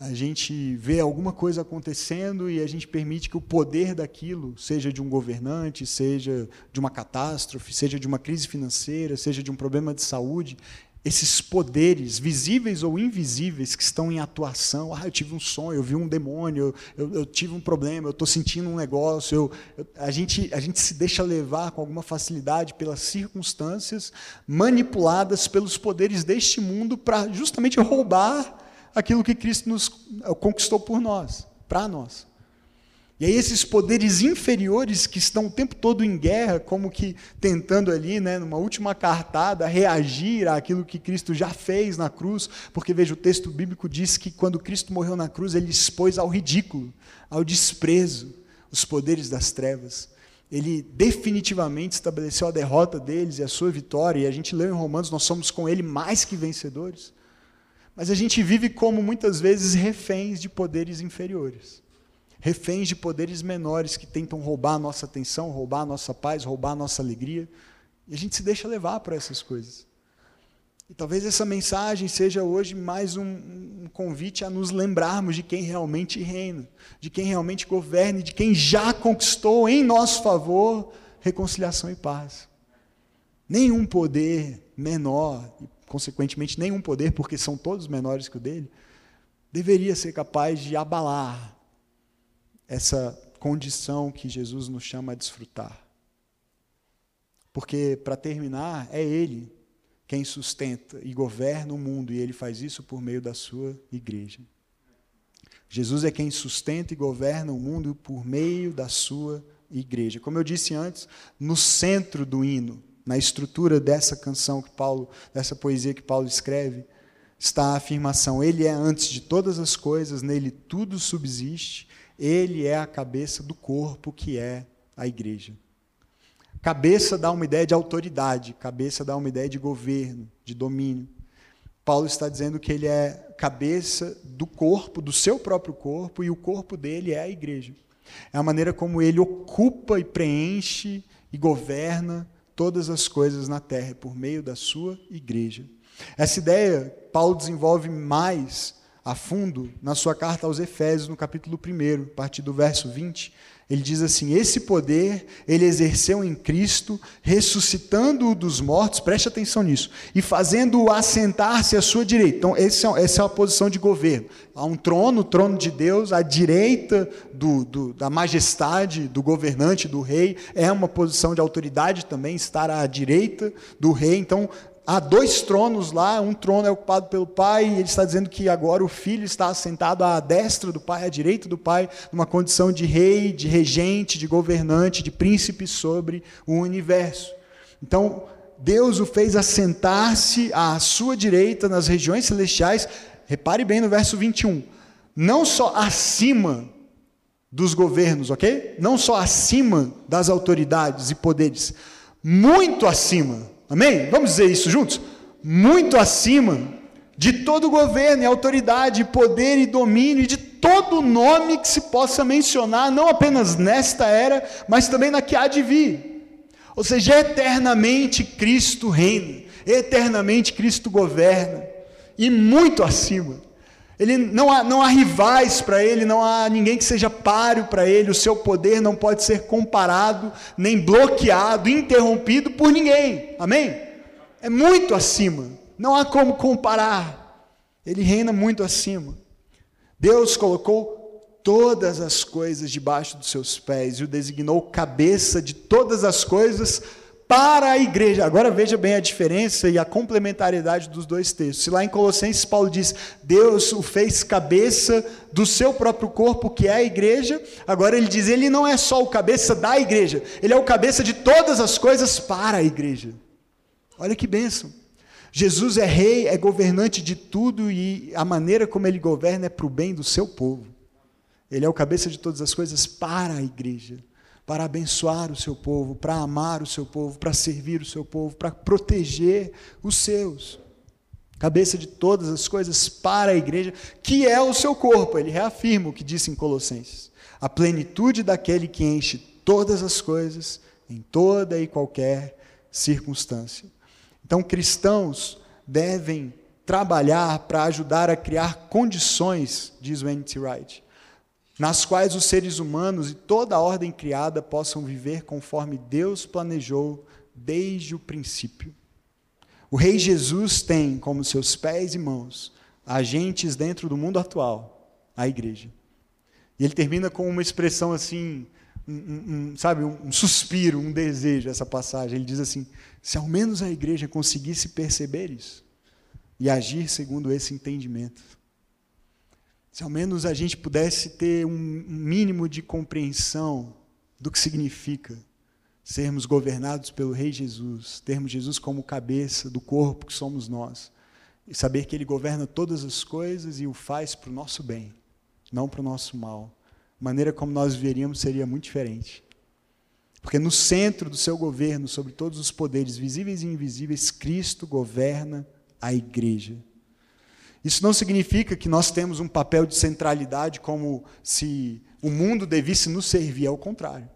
a gente vê alguma coisa acontecendo e a gente permite que o poder daquilo, seja de um governante, seja de uma catástrofe, seja de uma crise financeira, seja de um problema de saúde, esses poderes, visíveis ou invisíveis, que estão em atuação. Ah, eu tive um sonho, eu vi um demônio, eu, eu, eu tive um problema, eu estou sentindo um negócio. Eu, a, gente, a gente se deixa levar com alguma facilidade pelas circunstâncias manipuladas pelos poderes deste mundo para justamente roubar aquilo que Cristo nos conquistou por nós, para nós. E aí esses poderes inferiores que estão o tempo todo em guerra, como que tentando ali, né, numa última cartada, reagir àquilo que Cristo já fez na cruz, porque veja, o texto bíblico diz que quando Cristo morreu na cruz, ele expôs ao ridículo, ao desprezo, os poderes das trevas. Ele definitivamente estabeleceu a derrota deles e a sua vitória, e a gente leu em Romanos, nós somos com ele mais que vencedores. Mas a gente vive como muitas vezes reféns de poderes inferiores. Reféns de poderes menores que tentam roubar a nossa atenção, roubar a nossa paz, roubar a nossa alegria. E a gente se deixa levar por essas coisas. E talvez essa mensagem seja hoje mais um, um, convite a nos lembrarmos de quem realmente reina, de quem realmente governa, de quem já conquistou em nosso favor reconciliação e paz. Nenhum poder menor consequentemente, nenhum poder, porque são todos menores que o dele, deveria ser capaz de abalar essa condição que Jesus nos chama a desfrutar. Porque, para terminar, é Ele quem sustenta e governa o mundo, e Ele faz isso por meio da sua igreja. Jesus é quem sustenta e governa o mundo por meio da sua igreja. Como eu disse antes, no centro do hino, na estrutura dessa canção que Paulo, dessa poesia que Paulo escreve, está a afirmação: Ele é antes de todas as coisas, nele tudo subsiste, ele é a cabeça do corpo que é a igreja. Cabeça dá uma ideia de autoridade, cabeça dá uma ideia de governo, de domínio. Paulo está dizendo que ele é cabeça do corpo, do seu próprio corpo, e o corpo dele é a igreja. É a maneira como ele ocupa e preenche e governa todas as coisas na terra por meio da sua igreja. Essa ideia Paulo desenvolve mais a fundo na sua carta aos Efésios, no capítulo 1, a partir do verso 20. Ele diz assim: Esse poder ele exerceu em Cristo, ressuscitando-o dos mortos, preste atenção nisso, e fazendo-o assentar-se à sua direita. Então, é, essa é a posição de governo. Há um trono, o trono de Deus, à direita do, do, da majestade do governante, do rei, é uma posição de autoridade também, estar à direita do rei. Então, há dois tronos lá, um trono é ocupado pelo Pai, e ele está dizendo que agora o Filho está assentado à destra do Pai, à direita do Pai, numa condição de rei, de regente, de governante, de príncipe sobre o universo. Então, Deus o fez assentar-se à sua direita nas regiões celestiais, repare bem no verso 21, não só acima dos governos, ok? Não só acima das autoridades e poderes, muito acima Amém? Vamos dizer isso juntos? Muito acima de todo governo e autoridade, poder e domínio, e de todo nome que se possa mencionar, não apenas nesta era, mas também na que há de vir. Ou seja, eternamente Cristo reina, eternamente Cristo governa, e muito acima. Ele não há, não há rivais para ele, não há ninguém que seja páreo para ele, o seu poder não pode ser comparado, nem bloqueado, interrompido por ninguém. Amém? É muito acima, não há como comparar. Ele reina muito acima. Deus colocou todas as coisas debaixo dos seus pés e o designou cabeça de todas as coisas para a igreja. Agora veja bem a diferença e a complementariedade dos dois textos. Se lá em Colossenses Paulo diz: Deus o fez cabeça do seu próprio corpo, que é a igreja, agora ele diz: Ele não é só o cabeça da igreja, ele é o cabeça de todas as coisas para a igreja. Olha que bênção. Jesus é rei, é governante de tudo e a maneira como ele governa é para o bem do seu povo. Ele é o cabeça de todas as coisas para a igreja para abençoar o seu povo, para amar o seu povo, para servir o seu povo, para proteger os seus. Cabeça de todas as coisas para a igreja, que é o seu corpo. Ele reafirma o que disse em Colossenses: a plenitude daquele que enche todas as coisas em toda e qualquer circunstância. Então, cristãos devem trabalhar para ajudar a criar condições, diz N.T. Wright, nas quais os seres humanos e toda a ordem criada possam viver conforme Deus planejou desde o princípio. O Rei Jesus tem como seus pés e mãos agentes dentro do mundo atual, a igreja. E ele termina com uma expressão assim, um, um, sabe, um suspiro, um desejo, essa passagem. Ele diz assim: se ao menos a igreja conseguisse perceber isso e agir segundo esse entendimento, se ao menos a gente pudesse ter um mínimo de compreensão do que significa sermos governados pelo Rei Jesus, termos Jesus como cabeça do corpo que somos nós, e saber que Ele governa todas as coisas e o faz para o nosso bem, não para o nosso mal. A maneira como nós viveríamos seria muito diferente. Porque no centro do seu governo, sobre todos os poderes visíveis e invisíveis, Cristo governa a igreja. Isso não significa que nós temos um papel de centralidade como se o mundo devisse nos servir, ao contrário.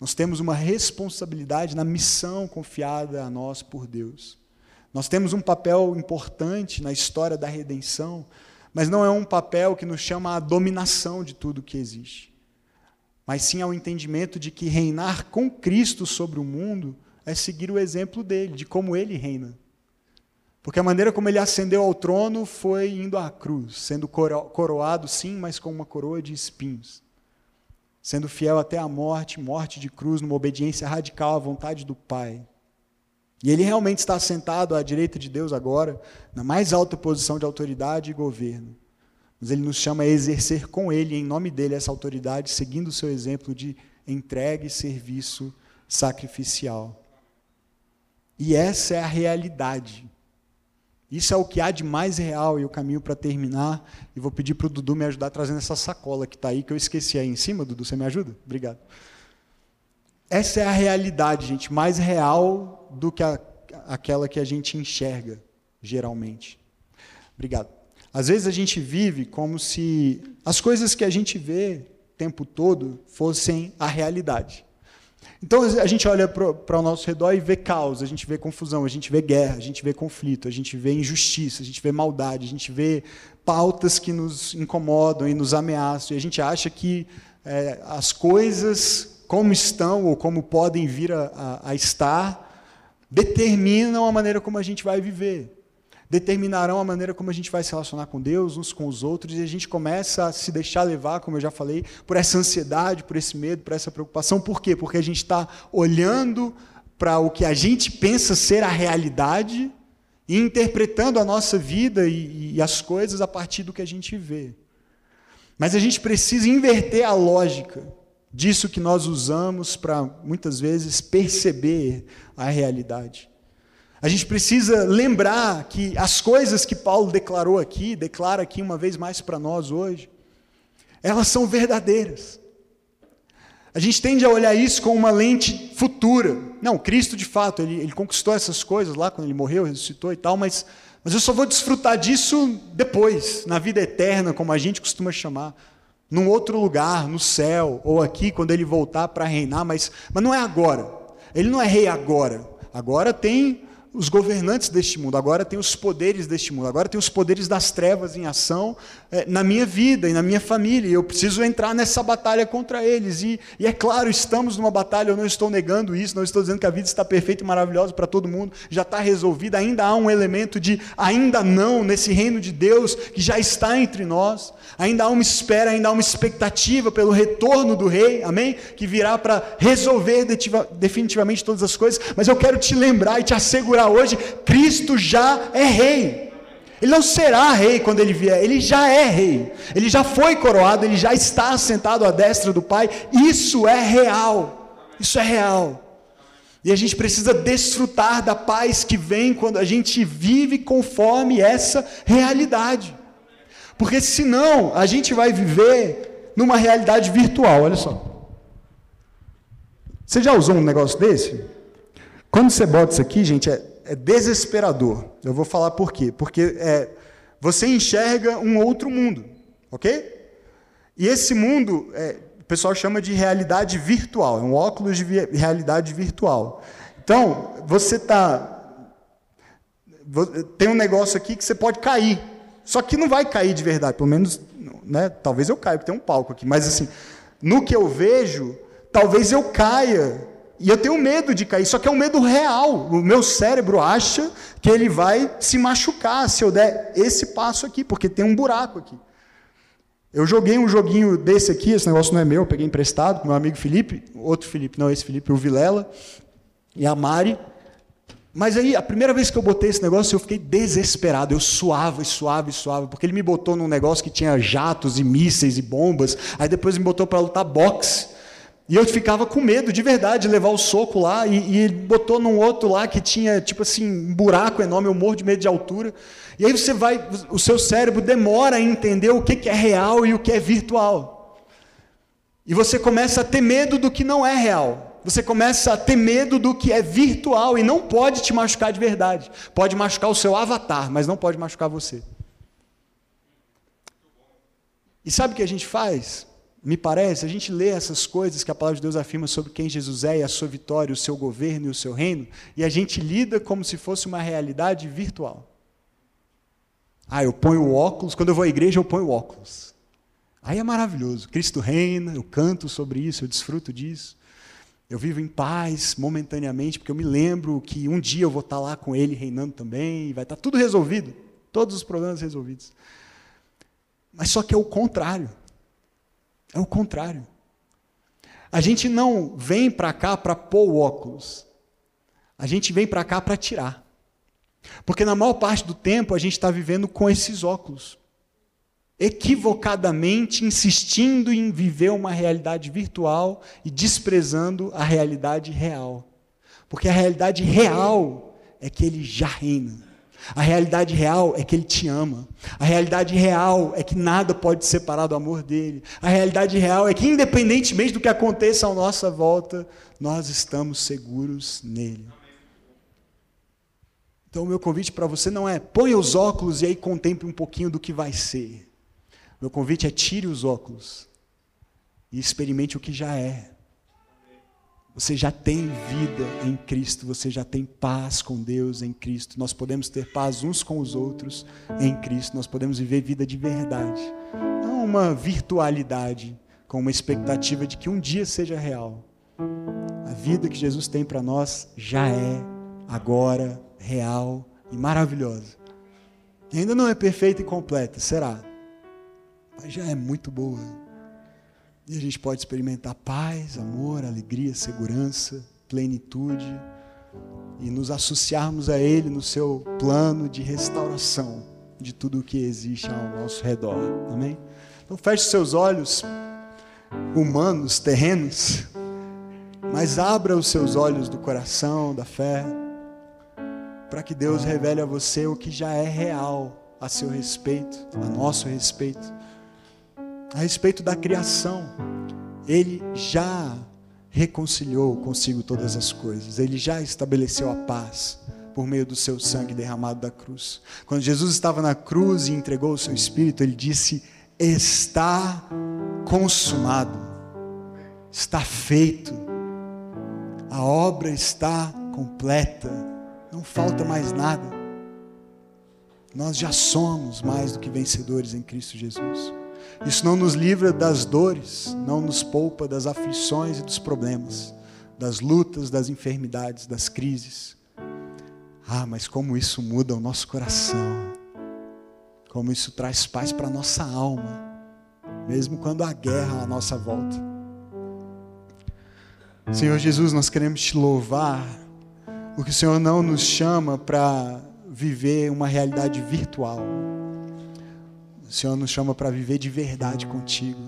Nós temos uma responsabilidade na missão confiada a nós por Deus. Nós temos um papel importante na história da redenção, mas não é um papel que nos chama à dominação de tudo que existe, mas sim ao entendimento de que reinar com Cristo sobre o mundo é seguir o exemplo dele, de como ele reina. Porque a maneira como ele ascendeu ao trono foi indo à cruz, sendo coroado, sim, mas com uma coroa de espinhos. Sendo fiel até a morte, morte de cruz, numa obediência radical à vontade do Pai. E ele realmente está sentado à direita de Deus agora, na mais alta posição de autoridade e governo. Mas ele nos chama a exercer com ele, em nome dele, essa autoridade, seguindo o seu exemplo de entrega e serviço sacrificial. E essa é a realidade isso é o que há de mais real e o caminho para terminar. E vou pedir para o Dudu me ajudar trazendo essa sacola que está aí, que eu esqueci aí em cima. Dudu, você me ajuda? Obrigado. Essa é a realidade, gente, mais real do que a, aquela que a gente enxerga, geralmente. Obrigado. Às vezes a gente vive como se as coisas que a gente vê o tempo todo fossem a realidade. Então a gente olha para o nosso redor e vê caos, a gente vê confusão, a gente vê guerra, a gente vê conflito, a gente vê injustiça, a gente vê maldade, a gente vê pautas que nos incomodam e nos ameaçam, e a gente acha que é, as coisas como estão ou como podem vir a, a, a estar determinam a maneira como a gente vai viver determinarão a maneira como a gente vai se relacionar com Deus, uns com os outros, e a gente começa a se deixar levar, como eu já falei, por essa ansiedade, por esse medo, por essa preocupação. Por quê? Porque a gente está olhando para o que a gente pensa ser a realidade e interpretando a nossa vida e, e as coisas a partir do que a gente vê. Mas a gente precisa inverter a lógica disso que nós usamos para, muitas vezes, perceber a realidade. A gente precisa lembrar que as coisas que Paulo declarou aqui, declara aqui uma vez mais para nós hoje, elas são verdadeiras. A gente tende a olhar isso com uma lente futura. Não, Cristo de fato, ele, ele conquistou essas coisas lá quando ele morreu, ressuscitou e tal, mas, mas eu só vou desfrutar disso depois, na vida eterna, como a gente costuma chamar. Num outro lugar, no céu, ou aqui, quando ele voltar para reinar, mas, mas não é agora. Ele não é rei agora. Agora tem os governantes deste mundo, agora tem os poderes deste mundo, agora tem os poderes das trevas em ação é, na minha vida e na minha família, e eu preciso entrar nessa batalha contra eles. E, e, é claro, estamos numa batalha, eu não estou negando isso, não estou dizendo que a vida está perfeita e maravilhosa para todo mundo, já está resolvida, ainda há um elemento de ainda não nesse reino de Deus que já está entre nós, ainda há uma espera, ainda há uma expectativa pelo retorno do Rei, amém? Que virá para resolver definitivamente todas as coisas, mas eu quero te lembrar e te assegurar hoje, Cristo já é rei. Ele não será rei quando ele vier, ele já é rei. Ele já foi coroado, ele já está assentado à destra do Pai. Isso é real. Isso é real. E a gente precisa desfrutar da paz que vem quando a gente vive conforme essa realidade. Porque senão a gente vai viver numa realidade virtual, olha só. Você já usou um negócio desse? Quando você bota isso aqui, gente, é, é desesperador. Eu vou falar por quê. Porque é, você enxerga um outro mundo, ok? E esse mundo, é, o pessoal chama de realidade virtual, é um óculos de realidade virtual. Então, você está. Tem um negócio aqui que você pode cair. Só que não vai cair de verdade, pelo menos, né, talvez eu caia, porque tem um palco aqui, mas assim, no que eu vejo, talvez eu caia e eu tenho medo de cair, só que é um medo real. O meu cérebro acha que ele vai se machucar se eu der esse passo aqui, porque tem um buraco aqui. Eu joguei um joguinho desse aqui, esse negócio não é meu, eu peguei emprestado com meu amigo Felipe, outro Felipe, não esse Felipe, o Vilela e a Mari. Mas aí, a primeira vez que eu botei esse negócio, eu fiquei desesperado. Eu suava e suava e suava, porque ele me botou num negócio que tinha jatos e mísseis e bombas. Aí depois me botou para lutar boxe. E eu ficava com medo de verdade de levar o soco lá, e, e, botou num outro lá que tinha, tipo assim, um buraco enorme, eu morro de medo de altura. E aí você vai, o seu cérebro demora a entender o que, que é real e o que é virtual. E você começa a ter medo do que não é real. Você começa a ter medo do que é virtual e não pode te machucar de verdade. Pode machucar o seu avatar, mas não pode machucar você. E sabe o que a gente faz? Me parece, a gente lê essas coisas que a palavra de Deus afirma sobre quem Jesus é e a sua vitória, o seu governo e o seu reino, e a gente lida como se fosse uma realidade virtual. Ah, eu ponho o óculos, quando eu vou à igreja eu ponho o óculos. Aí é maravilhoso. Cristo reina, eu canto sobre isso, eu desfruto disso. Eu vivo em paz momentaneamente, porque eu me lembro que um dia eu vou estar lá com Ele reinando também, e vai estar tudo resolvido, todos os problemas resolvidos. Mas só que é o contrário. É o contrário. A gente não vem para cá para pôr o óculos. A gente vem para cá para tirar. Porque na maior parte do tempo a gente está vivendo com esses óculos. Equivocadamente insistindo em viver uma realidade virtual e desprezando a realidade real. Porque a realidade real é que ele já reina. A realidade real é que Ele te ama. A realidade real é que nada pode separar do amor dele. A realidade real é que, independentemente do que aconteça à nossa volta, nós estamos seguros nele. Então, o meu convite para você não é ponha os óculos e aí contemple um pouquinho do que vai ser. Meu convite é tire os óculos e experimente o que já é. Você já tem vida em Cristo, você já tem paz com Deus em Cristo. Nós podemos ter paz uns com os outros em Cristo. Nós podemos viver vida de verdade, não uma virtualidade com uma expectativa de que um dia seja real. A vida que Jesus tem para nós já é agora real e maravilhosa. Ainda não é perfeita e completa, será? Mas já é muito boa. E a gente pode experimentar paz, amor, alegria, segurança, plenitude e nos associarmos a Ele no seu plano de restauração de tudo o que existe ao nosso redor. Amém? Então feche seus olhos humanos, terrenos, mas abra os seus olhos do coração, da fé, para que Deus revele a você o que já é real a seu respeito, a nosso respeito a respeito da criação. Ele já reconciliou consigo todas as coisas, ele já estabeleceu a paz por meio do seu sangue derramado da cruz. Quando Jesus estava na cruz e entregou o seu espírito, ele disse: Está consumado, está feito, a obra está completa, não falta mais nada. Nós já somos mais do que vencedores em Cristo Jesus. Isso não nos livra das dores, não nos poupa das aflições e dos problemas, das lutas, das enfermidades, das crises. Ah, mas como isso muda o nosso coração, como isso traz paz para a nossa alma, mesmo quando há guerra à nossa volta. Senhor Jesus, nós queremos te louvar, porque o Senhor não nos chama para viver uma realidade virtual o Senhor nos chama para viver de verdade contigo,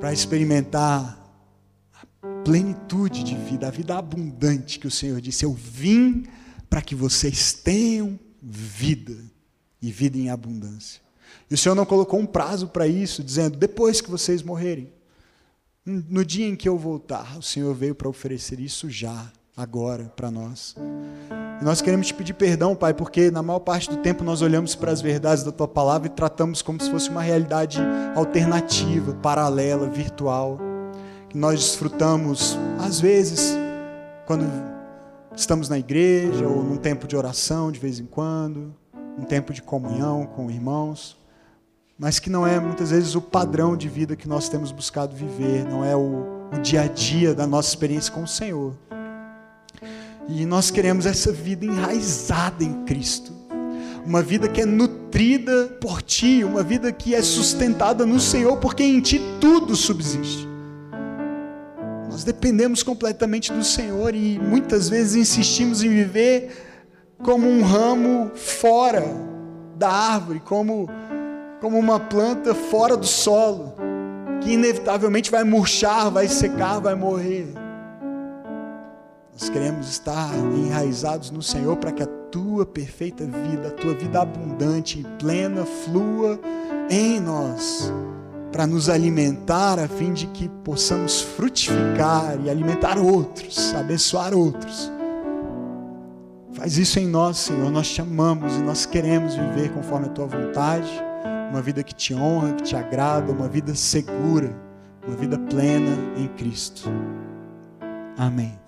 para experimentar a plenitude de vida, a vida abundante que o Senhor disse: Eu vim para que vocês tenham vida e vida em abundância. E o Senhor não colocou um prazo para isso, dizendo: depois que vocês morrerem, no dia em que eu voltar, o Senhor veio para oferecer isso já, agora, para nós. E nós queremos te pedir perdão, Pai, porque na maior parte do tempo nós olhamos para as verdades da tua palavra e tratamos como se fosse uma realidade alternativa, paralela, virtual, que nós desfrutamos às vezes quando estamos na igreja ou num tempo de oração de vez em quando, um tempo de comunhão com irmãos, mas que não é muitas vezes o padrão de vida que nós temos buscado viver, não é o, o dia a dia da nossa experiência com o Senhor. E nós queremos essa vida enraizada em Cristo. Uma vida que é nutrida por Ti, uma vida que é sustentada no Senhor, porque em Ti tudo subsiste. Nós dependemos completamente do Senhor e muitas vezes insistimos em viver como um ramo fora da árvore, como, como uma planta fora do solo, que inevitavelmente vai murchar, vai secar, vai morrer. Nós queremos estar enraizados no Senhor para que a tua perfeita vida, a tua vida abundante e plena flua em nós, para nos alimentar a fim de que possamos frutificar e alimentar outros, abençoar outros. Faz isso em nós, Senhor. Nós te amamos e nós queremos viver conforme a tua vontade, uma vida que te honra, que te agrada, uma vida segura, uma vida plena em Cristo. Amém.